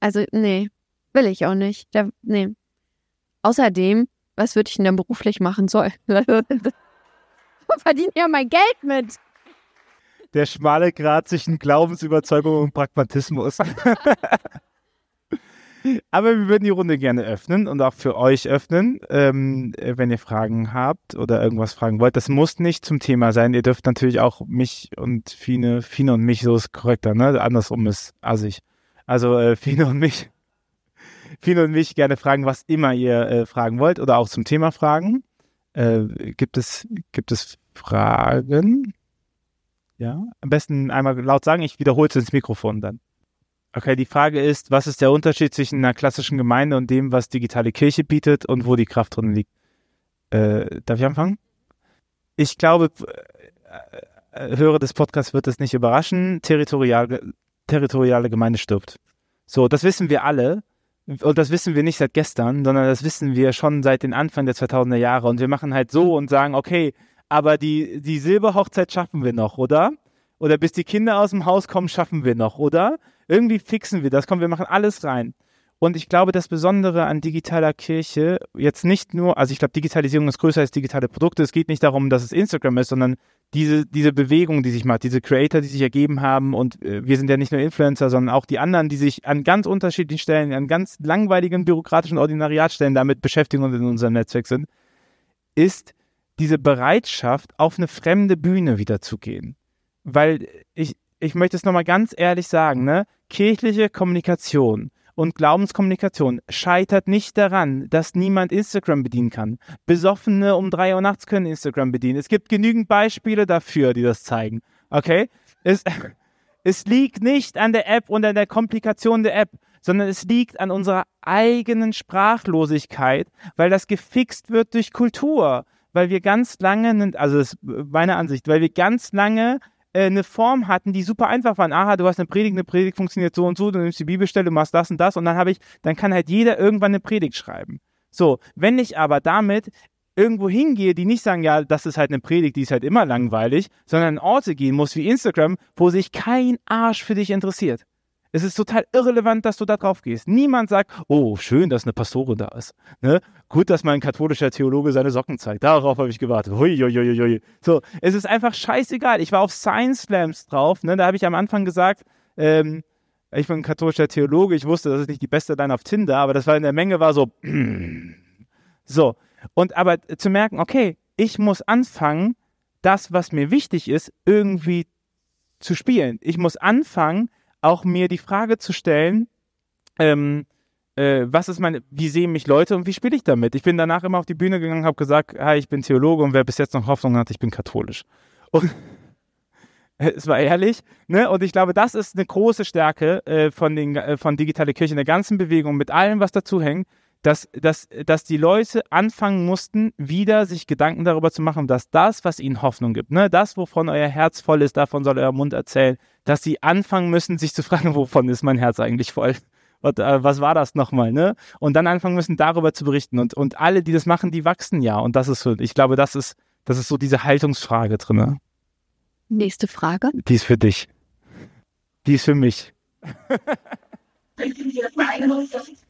Also, nee. Will ich auch nicht. Da, nee. Außerdem Was würde ich denn dann beruflich machen sollen? Verdiene ja mein Geld mit. Der schmale Grat zwischen Glaubensüberzeugung und Pragmatismus. Aber wir würden die Runde gerne öffnen und auch für euch öffnen, ähm, wenn ihr Fragen habt oder irgendwas fragen wollt. Das muss nicht zum Thema sein. Ihr dürft natürlich auch mich und Fine, Fine und mich, so ist korrekter, ne? Andersrum ist assig. Also äh, Fine und mich, Fine und mich gerne fragen, was immer ihr äh, fragen wollt oder auch zum Thema fragen. Äh, gibt es, gibt es Fragen? Ja, am besten einmal laut sagen, ich wiederhole es ins Mikrofon dann. Okay, die Frage ist, was ist der Unterschied zwischen einer klassischen Gemeinde und dem, was digitale Kirche bietet und wo die Kraft drin liegt? Äh, darf ich anfangen? Ich glaube, äh, äh, Hörer des Podcasts wird es nicht überraschen, territorial, territoriale Gemeinde stirbt. So, das wissen wir alle. Und das wissen wir nicht seit gestern, sondern das wissen wir schon seit den Anfang der 2000er Jahre. Und wir machen halt so und sagen, okay, aber die, die Silberhochzeit schaffen wir noch, oder? Oder bis die Kinder aus dem Haus kommen, schaffen wir noch, oder? Irgendwie fixen wir das. Komm, wir machen alles rein. Und ich glaube, das Besondere an digitaler Kirche, jetzt nicht nur, also ich glaube, Digitalisierung ist größer als digitale Produkte. Es geht nicht darum, dass es Instagram ist, sondern diese, diese Bewegung, die sich macht, diese Creator, die sich ergeben haben. Und äh, wir sind ja nicht nur Influencer, sondern auch die anderen, die sich an ganz unterschiedlichen Stellen, an ganz langweiligen bürokratischen Ordinariatstellen damit beschäftigen und in unserem Netzwerk sind, ist diese Bereitschaft, auf eine fremde Bühne wieder zu gehen. Weil ich, ich möchte es nochmal ganz ehrlich sagen, ne? kirchliche Kommunikation und Glaubenskommunikation scheitert nicht daran, dass niemand Instagram bedienen kann. Besoffene um drei Uhr nachts können Instagram bedienen. Es gibt genügend Beispiele dafür, die das zeigen. Okay? Es, es liegt nicht an der App und an der Komplikation der App, sondern es liegt an unserer eigenen Sprachlosigkeit, weil das gefixt wird durch Kultur. Weil wir ganz lange, also das ist meine Ansicht, weil wir ganz lange eine Form hatten, die super einfach waren. Aha, du hast eine Predigt, eine Predigt funktioniert so und so, du nimmst die Bibelstelle, machst das und das und dann habe ich, dann kann halt jeder irgendwann eine Predigt schreiben. So, wenn ich aber damit irgendwo hingehe, die nicht sagen, ja, das ist halt eine Predigt, die ist halt immer langweilig, sondern an Orte gehen muss wie Instagram, wo sich kein Arsch für dich interessiert. Es ist total irrelevant, dass du da drauf gehst. Niemand sagt, oh, schön, dass eine Pastorin da ist. Ne? Gut, dass mein katholischer Theologe seine Socken zeigt. Darauf habe ich gewartet. Hui, hui, hui, hui. So, es ist einfach scheißegal. Ich war auf Science Slams drauf. Ne? Da habe ich am Anfang gesagt, ähm, ich bin ein katholischer Theologe. Ich wusste, das ist nicht die beste Line auf Tinder, aber das war in der Menge war so, so. Und aber zu merken, okay, ich muss anfangen, das, was mir wichtig ist, irgendwie zu spielen. Ich muss anfangen, auch mir die Frage zu stellen, ähm, äh, was ist meine, wie sehen mich Leute und wie spiele ich damit? Ich bin danach immer auf die Bühne gegangen, habe gesagt, hi, ich bin Theologe und wer bis jetzt noch Hoffnung hat, ich bin katholisch. Und es war ehrlich, ne? Und ich glaube, das ist eine große Stärke äh, von, den, äh, von digitale Kirche in der ganzen Bewegung mit allem, was dazu hängt, dass, dass, dass die Leute anfangen mussten, wieder sich Gedanken darüber zu machen, dass das, was ihnen Hoffnung gibt, ne, das, wovon euer Herz voll ist, davon soll euer Mund erzählen, dass sie anfangen müssen, sich zu fragen, wovon ist mein Herz eigentlich voll? Und, äh, was war das nochmal, ne? Und dann anfangen müssen, darüber zu berichten. Und, und alle, die das machen, die wachsen ja. Und das ist so, ich glaube, das ist, das ist so diese Haltungsfrage drin. Ne? Nächste Frage. Die ist für dich. Die ist für mich.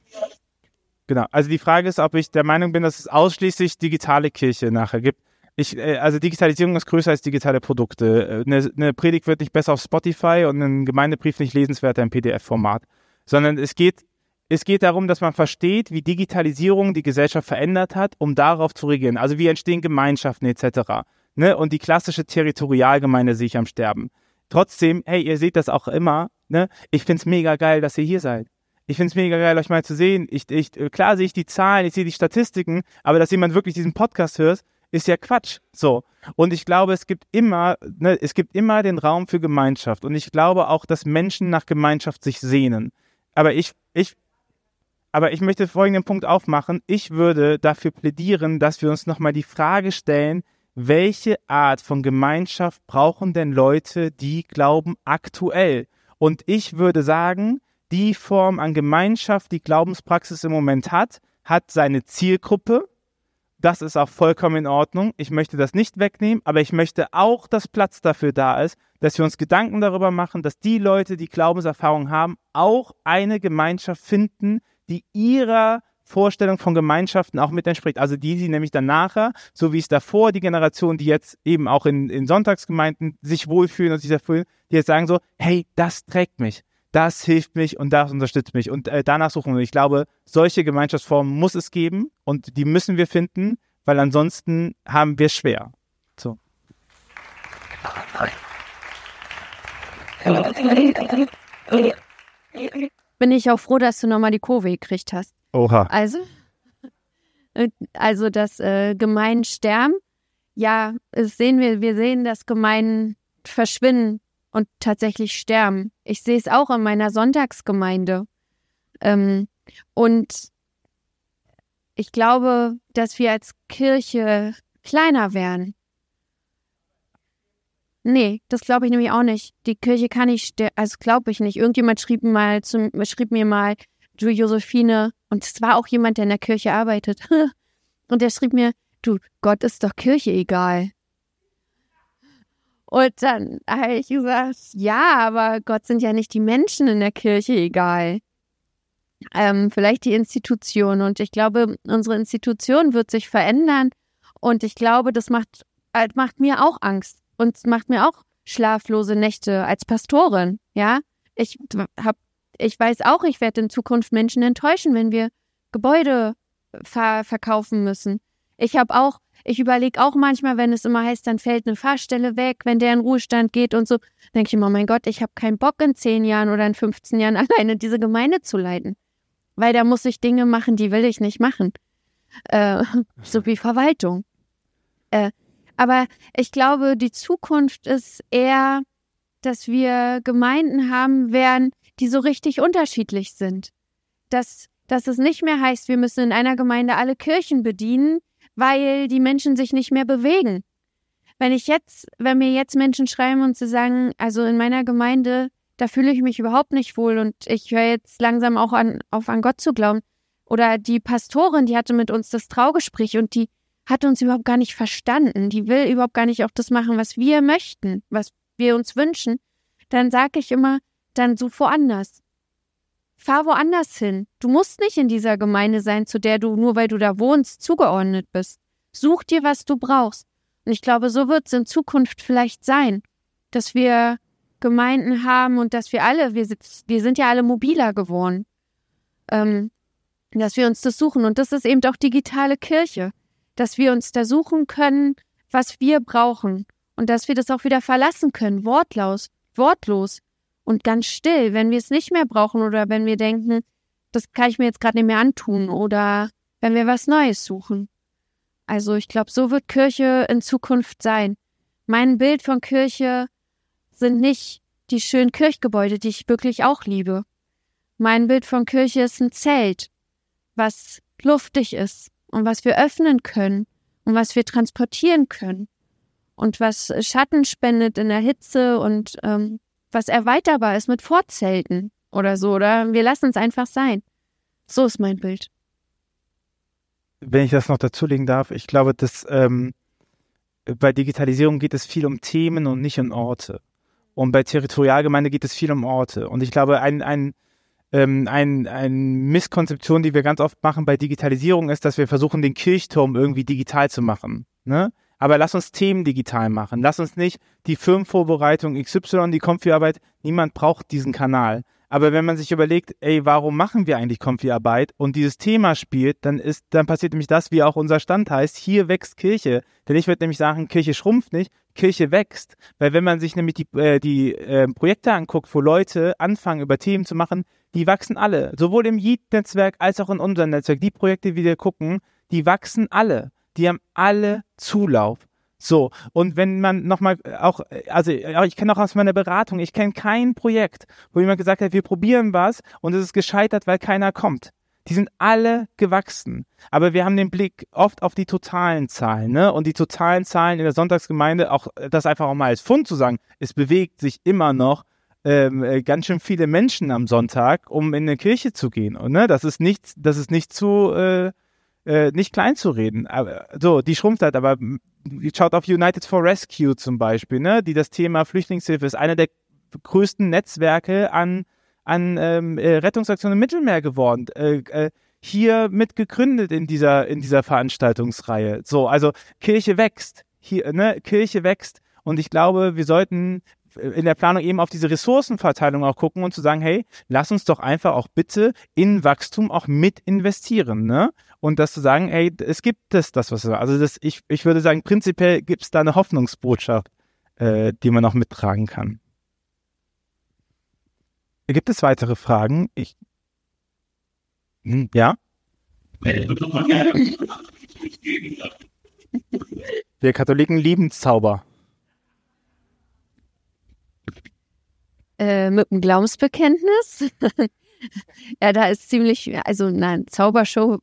Genau. Also die Frage ist, ob ich der Meinung bin, dass es ausschließlich digitale Kirche nachher gibt. Ich, äh, also Digitalisierung ist größer als digitale Produkte. Eine, äh, eine Predigt wird nicht besser auf Spotify und ein Gemeindebrief nicht lesenswerter im PDF-Format. Sondern es geht, es geht darum, dass man versteht, wie Digitalisierung die Gesellschaft verändert hat, um darauf zu reagieren. Also wie entstehen Gemeinschaften etc. Ne? Und die klassische Territorialgemeinde sehe ich am Sterben. Trotzdem, hey, ihr seht das auch immer, ne? Ich find's mega geil, dass ihr hier seid. Ich finde es mega geil, euch mal zu sehen. Ich, ich, klar sehe ich die Zahlen, ich sehe die Statistiken, aber dass jemand wirklich diesen Podcast hört, ist ja Quatsch. So. Und ich glaube, es gibt immer, ne, es gibt immer den Raum für Gemeinschaft. Und ich glaube auch, dass Menschen nach Gemeinschaft sich sehnen. Aber ich, ich, aber ich möchte folgenden Punkt aufmachen. Ich würde dafür plädieren, dass wir uns nochmal die Frage stellen, welche Art von Gemeinschaft brauchen denn Leute, die glauben aktuell? Und ich würde sagen, die Form an Gemeinschaft, die Glaubenspraxis im Moment hat, hat seine Zielgruppe. Das ist auch vollkommen in Ordnung. Ich möchte das nicht wegnehmen, aber ich möchte auch, dass Platz dafür da ist, dass wir uns Gedanken darüber machen, dass die Leute, die Glaubenserfahrung haben, auch eine Gemeinschaft finden, die ihrer Vorstellung von Gemeinschaften auch mit entspricht. Also die, die nämlich dann nachher, so wie es davor die Generation, die jetzt eben auch in, in Sonntagsgemeinden sich wohlfühlen und sich erfüllen, die jetzt sagen so, hey, das trägt mich, das hilft mich und das unterstützt mich. Und äh, danach suchen wir. Ich glaube, solche Gemeinschaftsformen muss es geben und die müssen wir finden, weil ansonsten haben wir es schwer. So. Bin ich auch froh, dass du nochmal die Kurve gekriegt hast. Oha. Also, also das äh, Gemeinsterben, ja, sehen wir, wir sehen das Gemein verschwinden und tatsächlich sterben. Ich sehe es auch in meiner Sonntagsgemeinde. Ähm, und ich glaube, dass wir als Kirche kleiner werden. Nee, das glaube ich nämlich auch nicht. Die Kirche kann nicht, also glaube ich nicht. Irgendjemand schrieb mal zum, schrieb mir mal, du Josephine, und es war auch jemand, der in der Kirche arbeitet. Und der schrieb mir, du, Gott ist doch Kirche egal. Und dann habe ich gesagt, ja, aber Gott sind ja nicht die Menschen in der Kirche egal. Ähm, vielleicht die Institution. Und ich glaube, unsere Institution wird sich verändern. Und ich glaube, das macht, äh, macht mir auch Angst und macht mir auch schlaflose Nächte als Pastorin. Ja, ich hab, ich weiß auch, ich werde in Zukunft Menschen enttäuschen, wenn wir Gebäude ver verkaufen müssen. Ich habe auch, ich überlege auch manchmal, wenn es immer heißt, dann fällt eine Fahrstelle weg, wenn der in Ruhestand geht und so, denke ich immer, mein Gott, ich habe keinen Bock in zehn Jahren oder in 15 Jahren alleine diese Gemeinde zu leiten. Weil da muss ich Dinge machen, die will ich nicht machen. Äh, so wie Verwaltung. Äh, aber ich glaube, die Zukunft ist eher, dass wir Gemeinden haben werden, die so richtig unterschiedlich sind. Dass, dass es nicht mehr heißt, wir müssen in einer Gemeinde alle Kirchen bedienen, weil die Menschen sich nicht mehr bewegen. Wenn ich jetzt, wenn mir jetzt Menschen schreiben und sie sagen, also in meiner Gemeinde, da fühle ich mich überhaupt nicht wohl und ich höre jetzt langsam auch an, auf an Gott zu glauben. Oder die Pastorin, die hatte mit uns das Traugespräch und die hat uns überhaupt gar nicht verstanden. Die will überhaupt gar nicht auch das machen, was wir möchten, was wir uns wünschen. Dann sage ich immer, dann such woanders. Fahr woanders hin. Du musst nicht in dieser Gemeinde sein, zu der du, nur weil du da wohnst, zugeordnet bist. Such dir, was du brauchst. Und ich glaube, so wird es in Zukunft vielleicht sein, dass wir Gemeinden haben und dass wir alle, wir, wir sind ja alle mobiler geworden, ähm, dass wir uns das suchen. Und das ist eben doch digitale Kirche dass wir uns da suchen können, was wir brauchen und dass wir das auch wieder verlassen können, wortlos, wortlos und ganz still, wenn wir es nicht mehr brauchen oder wenn wir denken, das kann ich mir jetzt gerade nicht mehr antun oder wenn wir was Neues suchen. Also ich glaube, so wird Kirche in Zukunft sein. Mein Bild von Kirche sind nicht die schönen Kirchgebäude, die ich wirklich auch liebe. Mein Bild von Kirche ist ein Zelt, was luftig ist, und was wir öffnen können und was wir transportieren können und was Schatten spendet in der Hitze und ähm, was erweiterbar ist mit Vorzelten oder so. Oder wir lassen es einfach sein. So ist mein Bild. Wenn ich das noch dazulegen darf, ich glaube, dass ähm, bei Digitalisierung geht es viel um Themen und nicht um Orte. Und bei Territorialgemeinde geht es viel um Orte. Und ich glaube, ein, ein ähm, ein, ein Misskonzeption, die wir ganz oft machen bei Digitalisierung, ist, dass wir versuchen, den Kirchturm irgendwie digital zu machen. Ne? Aber lass uns Themen digital machen. Lass uns nicht die Firmenvorbereitung XY, die Konfi-Arbeit. Niemand braucht diesen Kanal. Aber wenn man sich überlegt, ey, warum machen wir eigentlich Konfi-Arbeit und dieses Thema spielt, dann ist, dann passiert nämlich das, wie auch unser Stand heißt, hier wächst Kirche. Denn ich würde nämlich sagen, Kirche schrumpft nicht, Kirche wächst. Weil wenn man sich nämlich die, äh, die äh, Projekte anguckt, wo Leute anfangen, über Themen zu machen, die wachsen alle. Sowohl im Yeet-Netzwerk als auch in unserem Netzwerk. Die Projekte, die wir gucken, die wachsen alle. Die haben alle Zulauf. So, und wenn man nochmal auch, also ich kenne auch aus meiner Beratung, ich kenne kein Projekt, wo jemand gesagt hat, wir probieren was und es ist gescheitert, weil keiner kommt. Die sind alle gewachsen. Aber wir haben den Blick oft auf die totalen Zahlen, ne? Und die totalen Zahlen in der Sonntagsgemeinde, auch das einfach auch mal als Fund zu sagen, es bewegt sich immer noch ähm, äh, ganz schön viele Menschen am Sonntag, um in eine Kirche zu gehen. Und, ne, das ist nicht, das ist nicht zu, äh, äh, nicht klein zu reden. Aber, so, die schrumpft halt, aber schaut auf United for Rescue zum Beispiel, ne, die das Thema Flüchtlingshilfe ist einer der größten Netzwerke an, an ähm, äh, Rettungsaktionen im Mittelmeer geworden. Äh, äh, hier mit gegründet in dieser, in dieser Veranstaltungsreihe. So, also Kirche wächst. Hier, ne, Kirche wächst. Und ich glaube, wir sollten in der Planung eben auf diese Ressourcenverteilung auch gucken und zu sagen, hey, lass uns doch einfach auch bitte in Wachstum auch mit investieren, ne? Und das zu sagen, hey, es gibt es das, was also das, ich, ich würde sagen, prinzipiell gibt es da eine Hoffnungsbotschaft, äh, die man auch mittragen kann. Gibt es weitere Fragen? Ich, hm, ja? Wir Katholiken lieben Zauber. Äh, mit dem Glaubensbekenntnis. ja, da ist ziemlich, also nein, Zaubershow.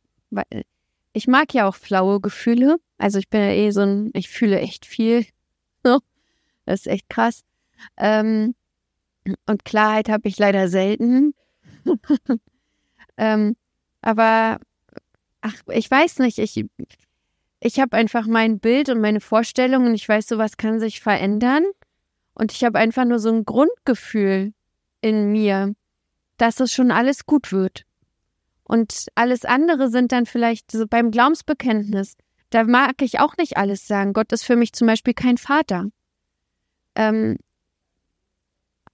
Ich mag ja auch flaue Gefühle. Also ich bin ja eh so ein, ich fühle echt viel. Das ist echt krass. Ähm, und Klarheit habe ich leider selten. ähm, aber ach, ich weiß nicht, ich, ich habe einfach mein Bild und meine Vorstellungen. Ich weiß, sowas kann sich verändern. Und ich habe einfach nur so ein Grundgefühl in mir, dass es schon alles gut wird. Und alles andere sind dann vielleicht so beim Glaubensbekenntnis. Da mag ich auch nicht alles sagen. Gott ist für mich zum Beispiel kein Vater. Ähm,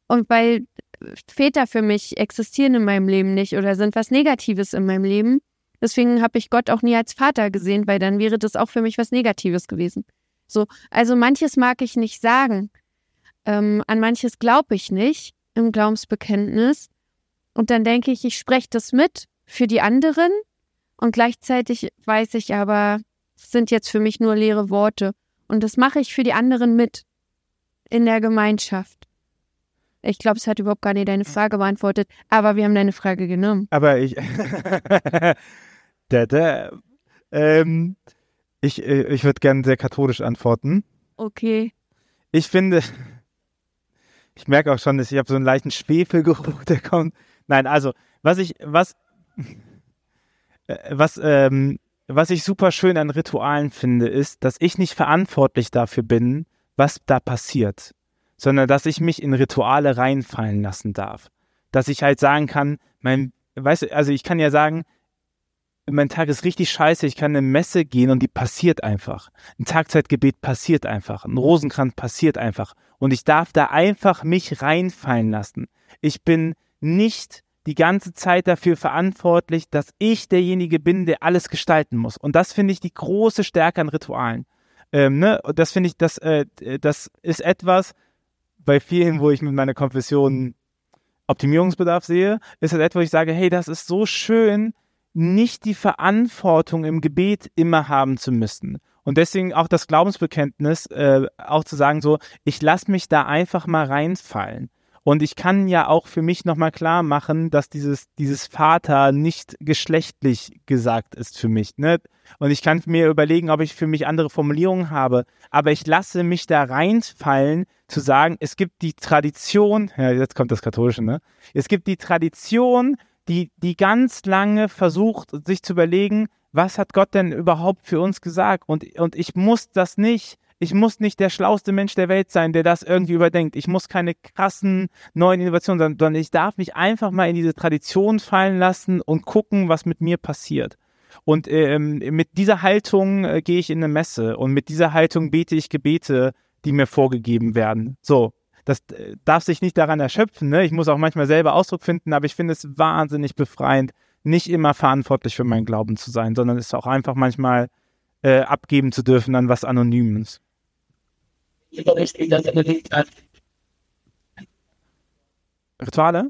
und weil Väter für mich existieren in meinem Leben nicht oder sind was Negatives in meinem Leben, deswegen habe ich Gott auch nie als Vater gesehen, weil dann wäre das auch für mich was Negatives gewesen. So, also manches mag ich nicht sagen, ähm, an manches glaube ich nicht im Glaubensbekenntnis. Und dann denke ich, ich spreche das mit für die anderen und gleichzeitig weiß ich aber, es sind jetzt für mich nur leere Worte. Und das mache ich für die anderen mit in der Gemeinschaft. Ich glaube, es hat überhaupt gar nicht deine Frage beantwortet, aber wir haben deine Frage genommen. Aber ich. da, da, ähm, ich äh, ich würde gerne sehr katholisch antworten. Okay. Ich finde, ich merke auch schon, dass ich habe so einen leichten Schwefelgeruch, der kommt. Nein, also, was ich, was, was, ähm, was ich super schön an Ritualen finde, ist, dass ich nicht verantwortlich dafür bin, was da passiert, sondern dass ich mich in Rituale reinfallen lassen darf. Dass ich halt sagen kann, mein, weißt du, also ich kann ja sagen, mein Tag ist richtig scheiße, ich kann in eine Messe gehen und die passiert einfach. Ein Tagzeitgebet passiert einfach, ein Rosenkranz passiert einfach. Und ich darf da einfach mich reinfallen lassen. Ich bin nicht die ganze Zeit dafür verantwortlich, dass ich derjenige bin, der alles gestalten muss. Und das finde ich die große Stärke an Ritualen. Ähm, ne? Und das finde ich, das, äh, das ist etwas bei vielen, wo ich mit meiner Konfession Optimierungsbedarf sehe, ist das etwas, wo ich sage, hey, das ist so schön, nicht die Verantwortung im Gebet immer haben zu müssen. Und deswegen auch das Glaubensbekenntnis, äh, auch zu sagen, so, ich lasse mich da einfach mal reinfallen. Und ich kann ja auch für mich nochmal klar machen, dass dieses, dieses Vater nicht geschlechtlich gesagt ist für mich. Ne? Und ich kann mir überlegen, ob ich für mich andere Formulierungen habe. Aber ich lasse mich da reinfallen, zu sagen, es gibt die Tradition, ja, jetzt kommt das Katholische, ne? Es gibt die Tradition, die, die ganz lange versucht, sich zu überlegen, was hat Gott denn überhaupt für uns gesagt? Und, und ich muss das nicht. Ich muss nicht der schlauste Mensch der Welt sein, der das irgendwie überdenkt. Ich muss keine krassen neuen Innovationen sein, sondern ich darf mich einfach mal in diese Tradition fallen lassen und gucken, was mit mir passiert. Und ähm, mit dieser Haltung äh, gehe ich in eine Messe und mit dieser Haltung bete ich Gebete, die mir vorgegeben werden. So, das äh, darf sich nicht daran erschöpfen. Ne? Ich muss auch manchmal selber Ausdruck finden, aber ich finde es wahnsinnig befreiend, nicht immer verantwortlich für meinen Glauben zu sein, sondern es auch einfach manchmal äh, abgeben zu dürfen an was Anonymes. Rituale?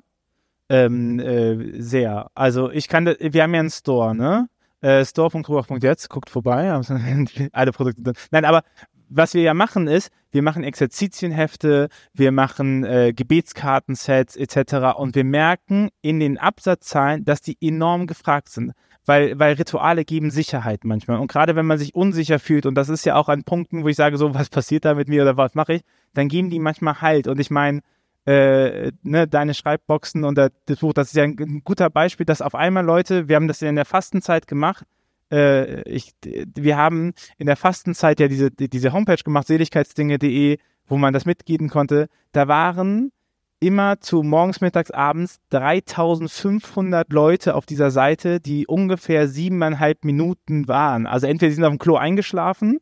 Ähm, äh, sehr. Also ich kann, wir haben ja einen Store, ne? Äh, Store.ruach.jetzt, guckt vorbei, alle Produkte. Nein, aber was wir ja machen ist, wir machen Exerzitienhefte, wir machen äh, Gebetskartensets etc. Und wir merken in den Absatzzahlen, dass die enorm gefragt sind. Weil, weil Rituale geben Sicherheit manchmal. Und gerade wenn man sich unsicher fühlt, und das ist ja auch an Punkten, wo ich sage, so, was passiert da mit mir oder was mache ich, dann geben die manchmal Halt. Und ich meine, äh, ne, deine Schreibboxen und das Buch, das ist ja ein, ein guter Beispiel, dass auf einmal Leute, wir haben das ja in der Fastenzeit gemacht, äh, ich, wir haben in der Fastenzeit ja diese, diese Homepage gemacht, seligkeitsdinge.de, wo man das mitgeben konnte. Da waren immer zu morgens, mittags, abends 3500 Leute auf dieser Seite, die ungefähr siebeneinhalb Minuten waren. Also entweder sie sind auf dem Klo eingeschlafen,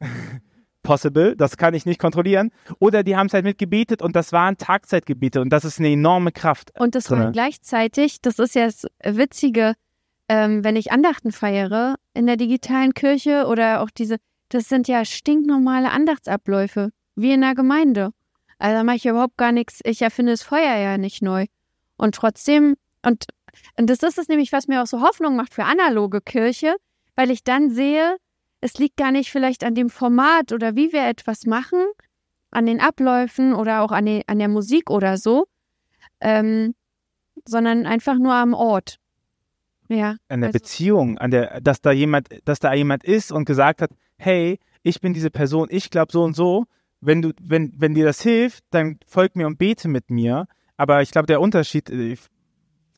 possible, das kann ich nicht kontrollieren, oder die haben es halt mitgebetet und das waren Tagzeitgebete und das ist eine enorme Kraft. Und das war gleichzeitig, das ist ja das Witzige, ähm, wenn ich Andachten feiere in der digitalen Kirche oder auch diese, das sind ja stinknormale Andachtsabläufe, wie in der Gemeinde. Also mache ich überhaupt gar nichts. Ich erfinde das Feuer ja nicht neu. Und trotzdem, und, und das ist es nämlich, was mir auch so Hoffnung macht für analoge Kirche, weil ich dann sehe, es liegt gar nicht vielleicht an dem Format oder wie wir etwas machen, an den Abläufen oder auch an, die, an der Musik oder so, ähm, sondern einfach nur am Ort. Ja. An der also. Beziehung, an der, dass da jemand, dass da jemand ist und gesagt hat, hey, ich bin diese Person, ich glaube so und so, wenn du, wenn, wenn dir das hilft, dann folg mir und bete mit mir. Aber ich glaube, der Unterschied, äh,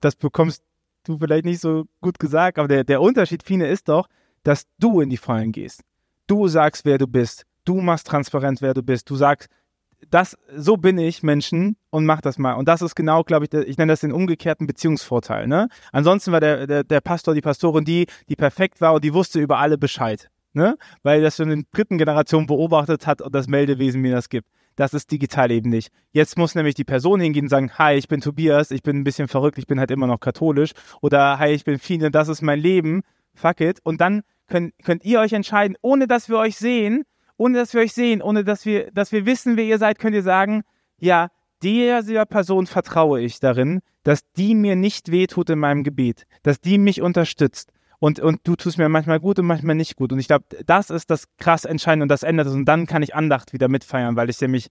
das bekommst du vielleicht nicht so gut gesagt, aber der, der Unterschied, Fine, ist doch, dass du in die Vollen gehst. Du sagst, wer du bist. Du machst transparent, wer du bist. Du sagst, das, so bin ich Menschen und mach das mal. Und das ist genau, glaube ich, ich nenne das den umgekehrten Beziehungsvorteil. Ne? Ansonsten war der, der, der Pastor, die Pastorin die, die perfekt war und die wusste über alle Bescheid ne? weil das schon in der dritten Generation beobachtet hat und das Meldewesen mir das gibt. Das ist digital eben nicht. Jetzt muss nämlich die Person hingehen und sagen, hi, ich bin Tobias, ich bin ein bisschen verrückt, ich bin halt immer noch katholisch. Oder hi, ich bin Fine, das ist mein Leben. Fuck it. Und dann könnt, könnt ihr euch entscheiden, ohne dass wir euch sehen, ohne dass wir euch sehen, ohne dass wir, dass wir wissen, wer ihr seid, könnt ihr sagen, ja, dieser Person vertraue ich darin, dass die mir nicht wehtut in meinem Gebet, dass die mich unterstützt, und, und du tust mir manchmal gut und manchmal nicht gut. Und ich glaube, das ist das krass Entscheidende und das ändert es. Und dann kann ich Andacht wieder mitfeiern, weil ich nämlich,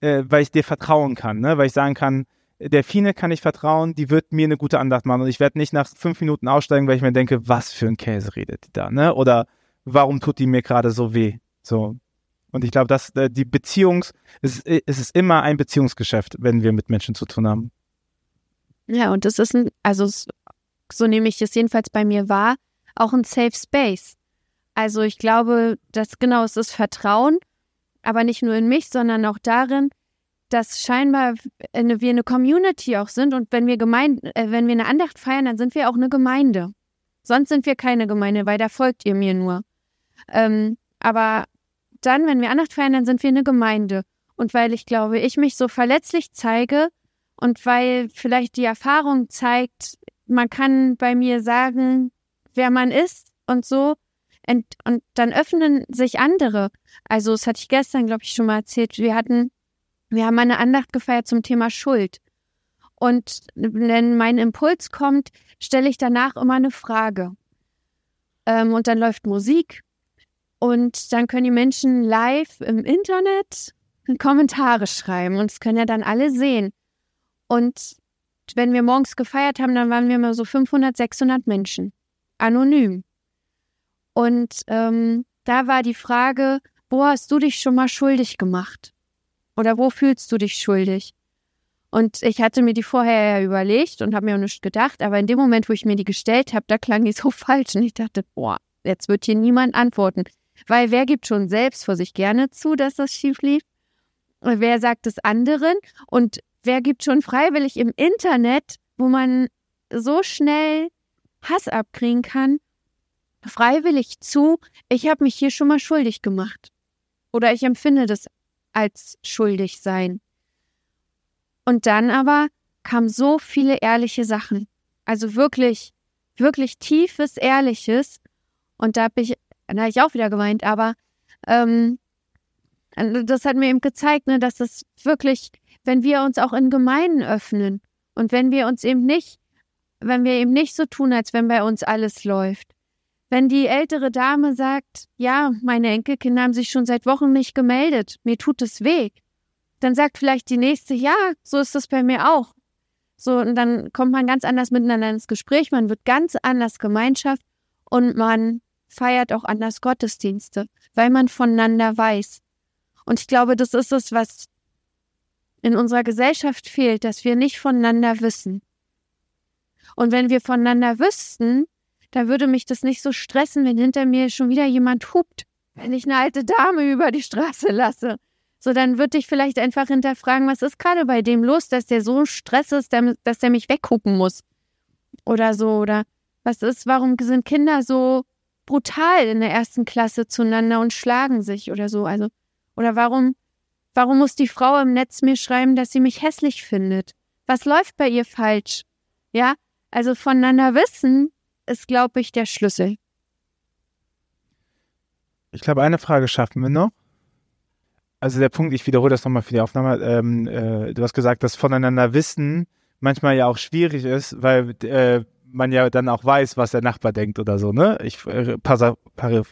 äh, weil ich dir vertrauen kann, ne? weil ich sagen kann, der Fine kann ich vertrauen, die wird mir eine gute Andacht machen und ich werde nicht nach fünf Minuten aussteigen, weil ich mir denke, was für ein Käse redet die da, ne? Oder warum tut die mir gerade so weh? So. Und ich glaube, dass äh, die Beziehungs, es, es ist immer ein Beziehungsgeschäft, wenn wir mit Menschen zu tun haben. Ja, und das ist ein, also so nehme ich es jedenfalls bei mir wahr, auch ein Safe Space. Also ich glaube, dass genau es ist Vertrauen, aber nicht nur in mich, sondern auch darin, dass scheinbar eine, wir eine Community auch sind und wenn wir gemein, äh, wenn wir eine Andacht feiern, dann sind wir auch eine Gemeinde. Sonst sind wir keine Gemeinde, weil da folgt ihr mir nur. Ähm, aber dann, wenn wir Andacht feiern, dann sind wir eine Gemeinde. Und weil ich glaube, ich mich so verletzlich zeige und weil vielleicht die Erfahrung zeigt, man kann bei mir sagen, wer man ist und so. Und, und dann öffnen sich andere. Also, das hatte ich gestern, glaube ich, schon mal erzählt. Wir hatten, wir haben eine Andacht gefeiert zum Thema Schuld. Und wenn mein Impuls kommt, stelle ich danach immer eine Frage. Ähm, und dann läuft Musik. Und dann können die Menschen live im Internet Kommentare schreiben. Und das können ja dann alle sehen. Und wenn wir morgens gefeiert haben, dann waren wir immer so 500, 600 Menschen. Anonym. Und ähm, da war die Frage, wo hast du dich schon mal schuldig gemacht? Oder wo fühlst du dich schuldig? Und ich hatte mir die vorher ja überlegt und habe mir auch nichts gedacht, aber in dem Moment, wo ich mir die gestellt habe, da klang die so falsch und ich dachte, boah, jetzt wird hier niemand antworten. Weil wer gibt schon selbst vor sich gerne zu, dass das schief lief? Wer sagt es anderen? Und wer gibt schon freiwillig im Internet, wo man so schnell Hass abkriegen kann, freiwillig zu, ich habe mich hier schon mal schuldig gemacht. Oder ich empfinde das als schuldig sein. Und dann aber kamen so viele ehrliche Sachen. Also wirklich, wirklich tiefes, ehrliches. Und da habe ich, da habe ich auch wieder geweint, aber ähm, das hat mir eben gezeigt, ne, dass es wirklich, wenn wir uns auch in Gemeinden öffnen und wenn wir uns eben nicht wenn wir eben nicht so tun, als wenn bei uns alles läuft. Wenn die ältere Dame sagt, ja, meine Enkelkinder haben sich schon seit Wochen nicht gemeldet, mir tut es weh, dann sagt vielleicht die nächste, ja, so ist das bei mir auch. So, und dann kommt man ganz anders miteinander ins Gespräch, man wird ganz anders Gemeinschaft und man feiert auch anders Gottesdienste, weil man voneinander weiß. Und ich glaube, das ist es, was in unserer Gesellschaft fehlt, dass wir nicht voneinander wissen. Und wenn wir voneinander wüssten, dann würde mich das nicht so stressen, wenn hinter mir schon wieder jemand hupt, wenn ich eine alte Dame über die Straße lasse. So, dann würde ich vielleicht einfach hinterfragen, was ist gerade bei dem los, dass der so Stress ist, dass der mich weggucken muss. Oder so, oder was ist, warum sind Kinder so brutal in der ersten Klasse zueinander und schlagen sich oder so? Also, oder warum, warum muss die Frau im Netz mir schreiben, dass sie mich hässlich findet? Was läuft bei ihr falsch? Ja, also voneinander wissen ist, glaube ich, der Schlüssel. Ich glaube, eine Frage schaffen wir noch. Also der Punkt, ich wiederhole das nochmal für die Aufnahme. Ähm, äh, du hast gesagt, dass voneinander wissen manchmal ja auch schwierig ist, weil äh, man ja dann auch weiß, was der Nachbar denkt oder so, ne? Ich, äh, passa, pari,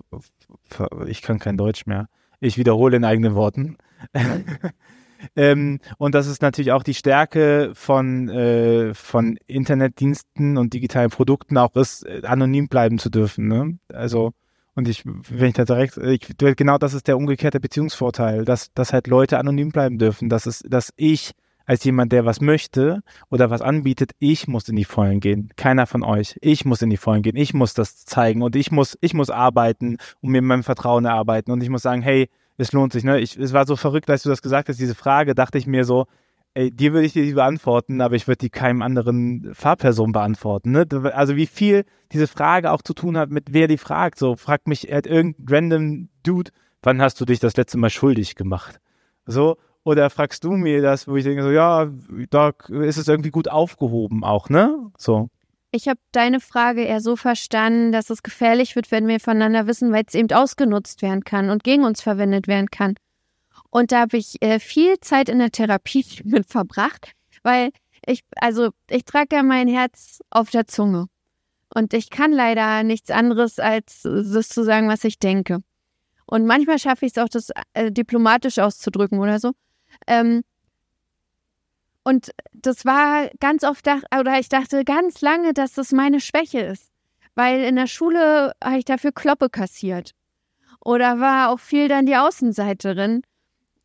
ich kann kein Deutsch mehr. Ich wiederhole in eigenen Worten. ähm, und das ist natürlich auch die Stärke von, äh, von Internetdiensten und digitalen Produkten auch ist, äh, anonym bleiben zu dürfen. Ne? Also, und ich, wenn ich da direkt, ich, genau das ist der umgekehrte Beziehungsvorteil, dass, dass halt Leute anonym bleiben dürfen, dass es, dass ich als jemand, der was möchte oder was anbietet, ich muss in die Vollen gehen. Keiner von euch. Ich muss in die Vollen gehen. Ich muss das zeigen und ich muss, ich muss arbeiten und mir mein Vertrauen erarbeiten und ich muss sagen, hey, es lohnt sich. Ne? Ich, es war so verrückt, als du das gesagt hast, diese Frage, dachte ich mir so, ey, dir würde ich die beantworten, aber ich würde die keinem anderen Fahrperson beantworten. Ne? Also wie viel diese Frage auch zu tun hat mit wer die fragt. So fragt mich irgendein random Dude, wann hast du dich das letzte Mal schuldig gemacht? So oder fragst du mir das, wo ich denke so, ja, da ist es irgendwie gut aufgehoben auch, ne? So. Ich habe deine Frage eher so verstanden, dass es gefährlich wird, wenn wir voneinander wissen, weil es eben ausgenutzt werden kann und gegen uns verwendet werden kann. Und da habe ich äh, viel Zeit in der Therapie mit verbracht, weil ich, also ich trage ja mein Herz auf der Zunge. Und ich kann leider nichts anderes, als das zu sagen, was ich denke. Und manchmal schaffe ich es auch, das äh, diplomatisch auszudrücken oder so. Ähm, und das war ganz oft, oder ich dachte ganz lange, dass das meine Schwäche ist. Weil in der Schule habe ich dafür Kloppe kassiert. Oder war auch viel dann die Außenseiterin.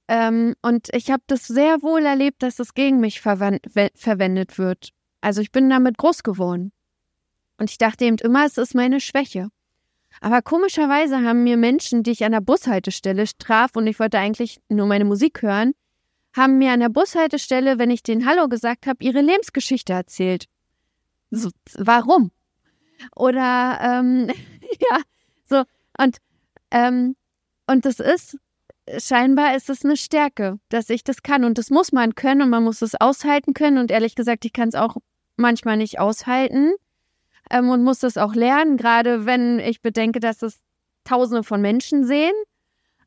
Ähm, und ich habe das sehr wohl erlebt, dass das gegen mich verwendet wird. Also ich bin damit groß geworden. Und ich dachte eben immer, es ist meine Schwäche. Aber komischerweise haben mir Menschen, die ich an der Bushaltestelle traf und ich wollte eigentlich nur meine Musik hören, haben mir an der Bushaltestelle, wenn ich den Hallo gesagt habe, ihre Lebensgeschichte erzählt. So, warum? Oder ähm, ja, so und ähm, und das ist scheinbar ist es eine Stärke, dass ich das kann und das muss man können und man muss es aushalten können und ehrlich gesagt, ich kann es auch manchmal nicht aushalten ähm, und muss das auch lernen, gerade wenn ich bedenke, dass es Tausende von Menschen sehen.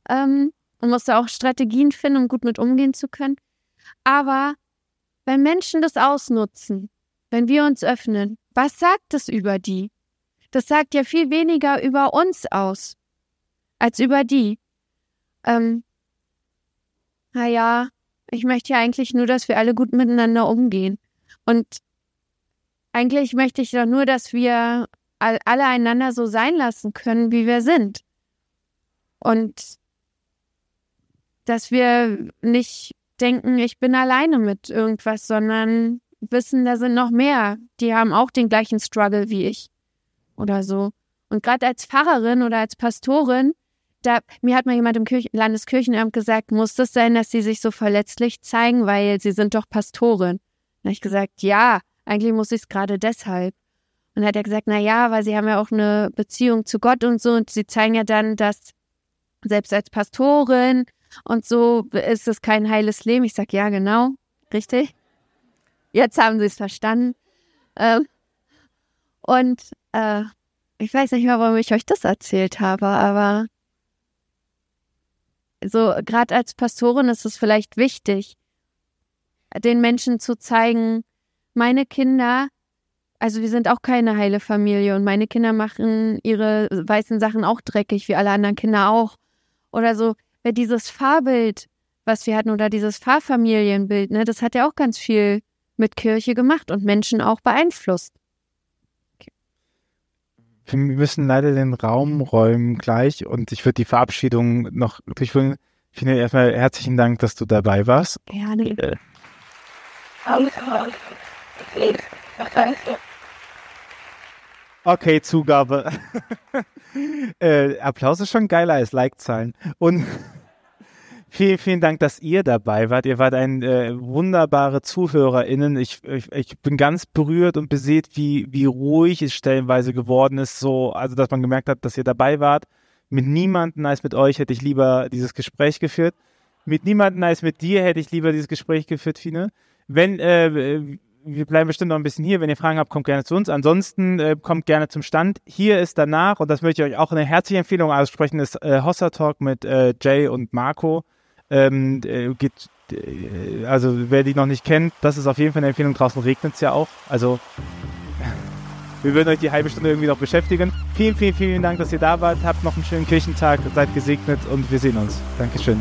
Ähm, und muss da auch Strategien finden, um gut mit umgehen zu können. Aber wenn Menschen das ausnutzen, wenn wir uns öffnen, was sagt das über die? Das sagt ja viel weniger über uns aus, als über die. Ähm, naja, ich möchte ja eigentlich nur, dass wir alle gut miteinander umgehen. Und eigentlich möchte ich doch nur, dass wir alle einander so sein lassen können, wie wir sind. Und dass wir nicht denken, ich bin alleine mit irgendwas, sondern wissen, da sind noch mehr. Die haben auch den gleichen Struggle wie ich oder so. Und gerade als Pfarrerin oder als Pastorin, da, mir hat mal jemand im Kirchen Landeskirchenamt gesagt, muss das sein, dass sie sich so verletzlich zeigen, weil sie sind doch Pastorin. Da habe ich gesagt, ja, eigentlich muss ich es gerade deshalb. Und dann hat er gesagt, na ja, weil sie haben ja auch eine Beziehung zu Gott und so und sie zeigen ja dann, dass selbst als Pastorin und so ist es kein heiles Leben. Ich sage, ja, genau, richtig. Jetzt haben sie es verstanden. Ähm, und äh, ich weiß nicht mehr, warum ich euch das erzählt habe, aber so gerade als Pastorin ist es vielleicht wichtig, den Menschen zu zeigen, meine Kinder, also wir sind auch keine heile Familie und meine Kinder machen ihre weißen Sachen auch dreckig, wie alle anderen Kinder auch. Oder so, weil dieses Fahrbild, was wir hatten, oder dieses Fahrfamilienbild, ne, das hat ja auch ganz viel mit Kirche gemacht und Menschen auch beeinflusst. Okay. Wir müssen leider den Raum räumen gleich und ich würde die Verabschiedung noch durchführen. Vielen erstmal herzlichen Dank, dass du dabei warst. Gerne. Äh. Okay, Zugabe. äh, Applaus ist schon geiler als Like-Zahlen. Und Vielen, vielen Dank, dass ihr dabei wart. Ihr wart ein äh, wunderbare ZuhörerInnen. Ich, ich, ich bin ganz berührt und beseht, wie, wie ruhig es stellenweise geworden ist. So, also, dass man gemerkt hat, dass ihr dabei wart. Mit niemandem als mit euch hätte ich lieber dieses Gespräch geführt. Mit niemandem als mit dir hätte ich lieber dieses Gespräch geführt, Fine. Wenn, äh, wir bleiben bestimmt noch ein bisschen hier. Wenn ihr Fragen habt, kommt gerne zu uns. Ansonsten äh, kommt gerne zum Stand. Hier ist danach, und das möchte ich euch auch eine herzliche Empfehlung aussprechen, ist äh, Hossa Talk mit äh, Jay und Marco. Ähm, äh, geht, äh, also wer die noch nicht kennt, das ist auf jeden Fall eine Empfehlung. Draußen regnet es ja auch. Also wir würden euch die halbe Stunde irgendwie noch beschäftigen. Vielen, vielen, vielen Dank, dass ihr da wart. Habt noch einen schönen Kirchentag, seid gesegnet und wir sehen uns. Dankeschön.